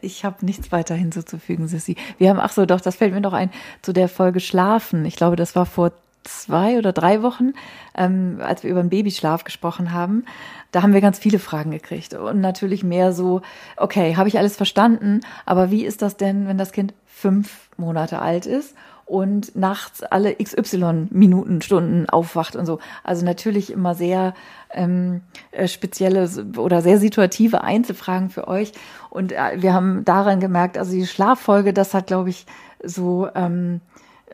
Ich habe nichts weiter hinzuzufügen, Sissi. Wir haben, ach so, doch, das fällt mir noch ein, zu der Folge Schlafen. Ich glaube, das war vor zwei oder drei Wochen, ähm, als wir über den Babyschlaf gesprochen haben, da haben wir ganz viele Fragen gekriegt. Und natürlich mehr so, okay, habe ich alles verstanden, aber wie ist das denn, wenn das Kind fünf Monate alt ist und nachts alle XY Minuten, Stunden aufwacht und so. Also natürlich immer sehr ähm, äh, spezielle oder sehr situative Einzelfragen für euch. Und äh, wir haben daran gemerkt, also die Schlaffolge, das hat, glaube ich, so ähm,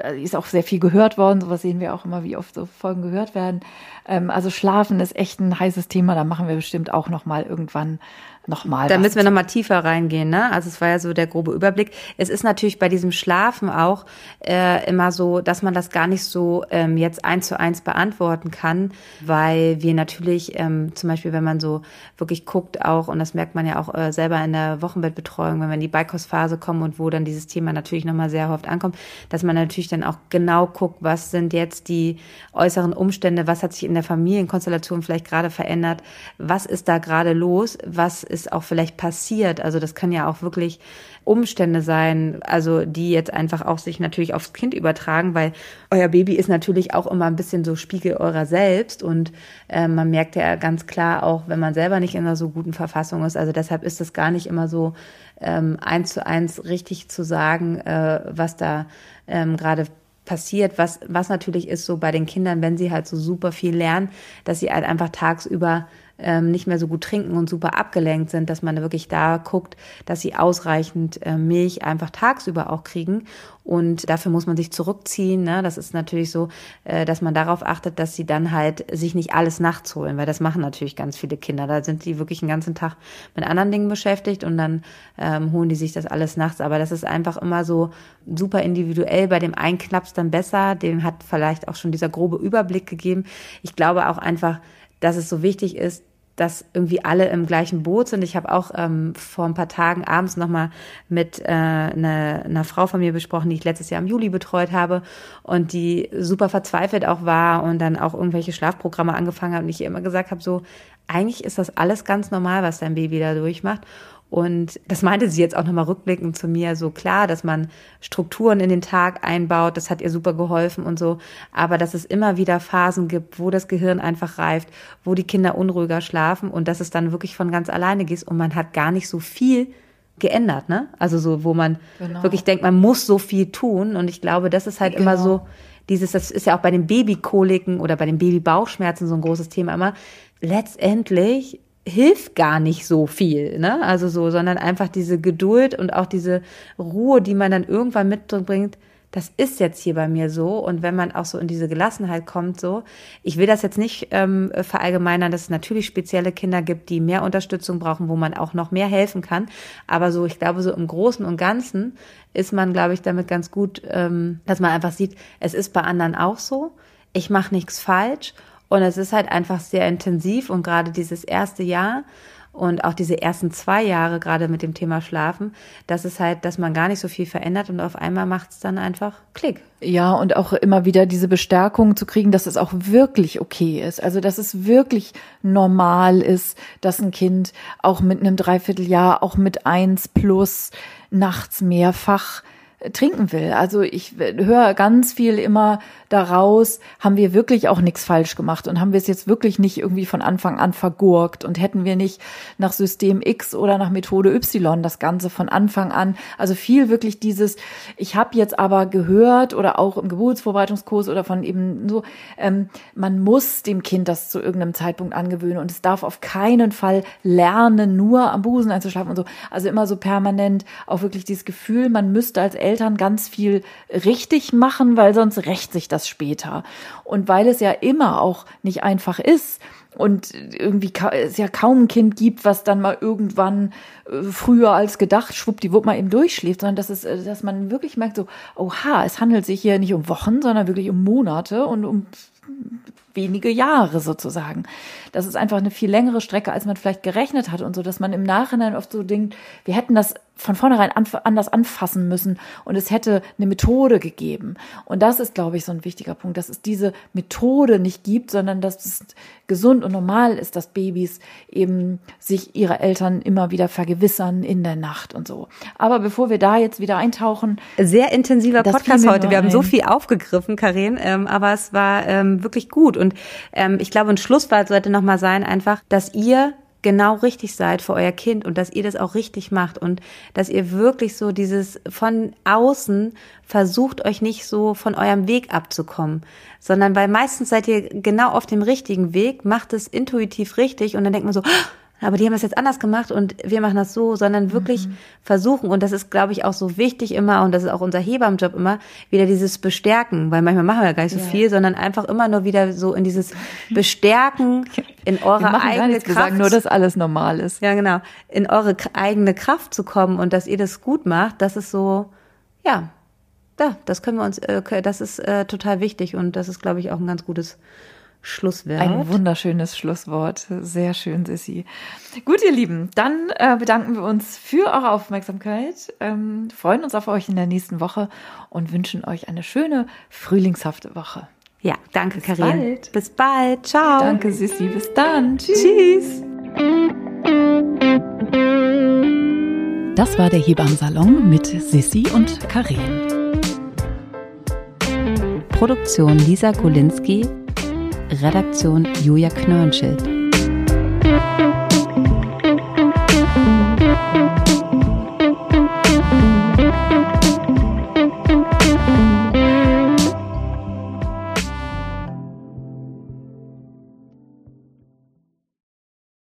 äh, ist auch sehr viel gehört worden. Sowas sehen wir auch immer, wie oft so Folgen gehört werden. Ähm, also Schlafen ist echt ein heißes Thema. Da machen wir bestimmt auch noch mal irgendwann nochmal. Da müssen wir nochmal tiefer reingehen, ne? Also es war ja so der grobe Überblick. Es ist natürlich bei diesem Schlafen auch äh, immer so, dass man das gar nicht so ähm, jetzt eins zu eins beantworten kann, weil wir natürlich ähm, zum Beispiel, wenn man so wirklich guckt auch, und das merkt man ja auch äh, selber in der Wochenbettbetreuung, wenn wir in die Beikostphase kommen und wo dann dieses Thema natürlich nochmal sehr oft ankommt, dass man natürlich dann auch genau guckt, was sind jetzt die äußeren Umstände, was hat sich in der Familienkonstellation vielleicht gerade verändert, was ist da gerade los, was ist auch vielleicht passiert. Also das kann ja auch wirklich Umstände sein, also die jetzt einfach auch sich natürlich aufs Kind übertragen, weil euer Baby ist natürlich auch immer ein bisschen so Spiegel eurer selbst und äh, man merkt ja ganz klar auch, wenn man selber nicht in einer so guten Verfassung ist. Also deshalb ist es gar nicht immer so ähm, eins zu eins richtig zu sagen, äh, was da ähm, gerade passiert, was, was natürlich ist so bei den Kindern, wenn sie halt so super viel lernen, dass sie halt einfach tagsüber ähm, nicht mehr so gut trinken und super abgelenkt sind, dass man wirklich da guckt, dass sie ausreichend äh, Milch einfach tagsüber auch kriegen. Und dafür muss man sich zurückziehen. Ne? Das ist natürlich so, äh, dass man darauf achtet, dass sie dann halt sich nicht alles nachts holen, weil das machen natürlich ganz viele Kinder. Da sind die wirklich den ganzen Tag mit anderen Dingen beschäftigt und dann ähm, holen die sich das alles nachts. Aber das ist einfach immer so super individuell. Bei dem einen klappt dann besser, dem hat vielleicht auch schon dieser grobe Überblick gegeben. Ich glaube auch einfach, dass es so wichtig ist, dass irgendwie alle im gleichen Boot sind. Ich habe auch ähm, vor ein paar Tagen abends nochmal mit äh, einer, einer Frau von mir besprochen, die ich letztes Jahr im Juli betreut habe und die super verzweifelt auch war und dann auch irgendwelche Schlafprogramme angefangen hat und ich ihr immer gesagt habe, so eigentlich ist das alles ganz normal, was dein Baby da durchmacht. Und das meinte sie jetzt auch nochmal rückblickend zu mir, so klar, dass man Strukturen in den Tag einbaut, das hat ihr super geholfen und so, aber dass es immer wieder Phasen gibt, wo das Gehirn einfach reift, wo die Kinder unruhiger schlafen und dass es dann wirklich von ganz alleine geht und man hat gar nicht so viel geändert, ne? Also so, wo man genau. wirklich denkt, man muss so viel tun und ich glaube, das ist halt genau. immer so dieses, das ist ja auch bei den Babykoliken oder bei den Babybauchschmerzen so ein großes Thema immer. Letztendlich hilft gar nicht so viel, ne? Also so, sondern einfach diese Geduld und auch diese Ruhe, die man dann irgendwann mitbringt. Das ist jetzt hier bei mir so und wenn man auch so in diese Gelassenheit kommt, so, ich will das jetzt nicht ähm, verallgemeinern, dass es natürlich spezielle Kinder gibt, die mehr Unterstützung brauchen, wo man auch noch mehr helfen kann, aber so, ich glaube, so im Großen und Ganzen ist man, glaube ich, damit ganz gut, ähm, dass man einfach sieht, es ist bei anderen auch so, ich mache nichts falsch und es ist halt einfach sehr intensiv und gerade dieses erste Jahr und auch diese ersten zwei Jahre gerade mit dem Thema Schlafen, das ist halt, dass man gar nicht so viel verändert und auf einmal macht es dann einfach Klick. Ja, und auch immer wieder diese Bestärkung zu kriegen, dass es auch wirklich okay ist. Also, dass es wirklich normal ist, dass ein Kind auch mit einem Dreivierteljahr, auch mit eins plus nachts mehrfach trinken will. Also ich höre ganz viel immer daraus, haben wir wirklich auch nichts falsch gemacht und haben wir es jetzt wirklich nicht irgendwie von Anfang an vergurkt und hätten wir nicht nach System X oder nach Methode Y das Ganze von Anfang an, also viel wirklich dieses, ich habe jetzt aber gehört oder auch im Geburtsvorbereitungskurs oder von eben so, ähm, man muss dem Kind das zu irgendeinem Zeitpunkt angewöhnen und es darf auf keinen Fall lernen, nur am Busen einzuschlafen und so. Also immer so permanent auch wirklich dieses Gefühl, man müsste als Eltern ganz viel richtig machen, weil sonst rächt sich das später. Und weil es ja immer auch nicht einfach ist, und irgendwie es ja kaum ein Kind gibt, was dann mal irgendwann äh, früher als gedacht schwuppdiwupp mal eben durchschläft, sondern dass es, äh, dass man wirklich merkt so, oha, es handelt sich hier nicht um Wochen, sondern wirklich um Monate und um wenige Jahre sozusagen. Das ist einfach eine viel längere Strecke, als man vielleicht gerechnet hat und so, dass man im Nachhinein oft so denkt, wir hätten das von vornherein anders anfassen müssen und es hätte eine Methode gegeben. Und das ist, glaube ich, so ein wichtiger Punkt, dass es diese Methode nicht gibt, sondern dass es gesund und normal ist, dass Babys eben sich ihre Eltern immer wieder vergewissern in der Nacht und so. Aber bevor wir da jetzt wieder eintauchen. Sehr intensiver Podcast heute. Wir haben so viel aufgegriffen, Karin, ähm, aber es war ähm, wirklich gut. Und ähm, ich glaube, ein Schlusswort sollte nochmal sein, einfach, dass ihr genau richtig seid für euer Kind und dass ihr das auch richtig macht und dass ihr wirklich so dieses von außen versucht euch nicht so von eurem Weg abzukommen, sondern weil meistens seid ihr genau auf dem richtigen Weg, macht es intuitiv richtig und dann denkt man so, aber die haben es jetzt anders gemacht und wir machen das so, sondern wirklich mhm. versuchen, und das ist, glaube ich, auch so wichtig immer, und das ist auch unser Hebammenjob immer, wieder dieses Bestärken, weil manchmal machen wir ja gar nicht so ja. viel, sondern einfach immer nur wieder so in dieses [laughs] Bestärken in eure eigene gar Kraft. Sagen nur, dass alles normal ist. Ja, genau. In eure eigene Kraft zu kommen und dass ihr das gut macht, das ist so, ja, da, das können wir uns, äh, das ist äh, total wichtig und das ist, glaube ich, auch ein ganz gutes Schlusswort. Ein wunderschönes Schlusswort. Sehr schön, Sissi. Gut, ihr Lieben, dann äh, bedanken wir uns für eure Aufmerksamkeit, ähm, freuen uns auf euch in der nächsten Woche und wünschen euch eine schöne, frühlingshafte Woche. Ja, danke, Karin. Bis bald. Bis bald. Ciao. Danke, Sissi. Bis dann. Tschüss. Tschüss. Das war der Hebammsalon mit Sissi und Karin. Produktion Lisa Golinski Redaktion Julia Knörnschild.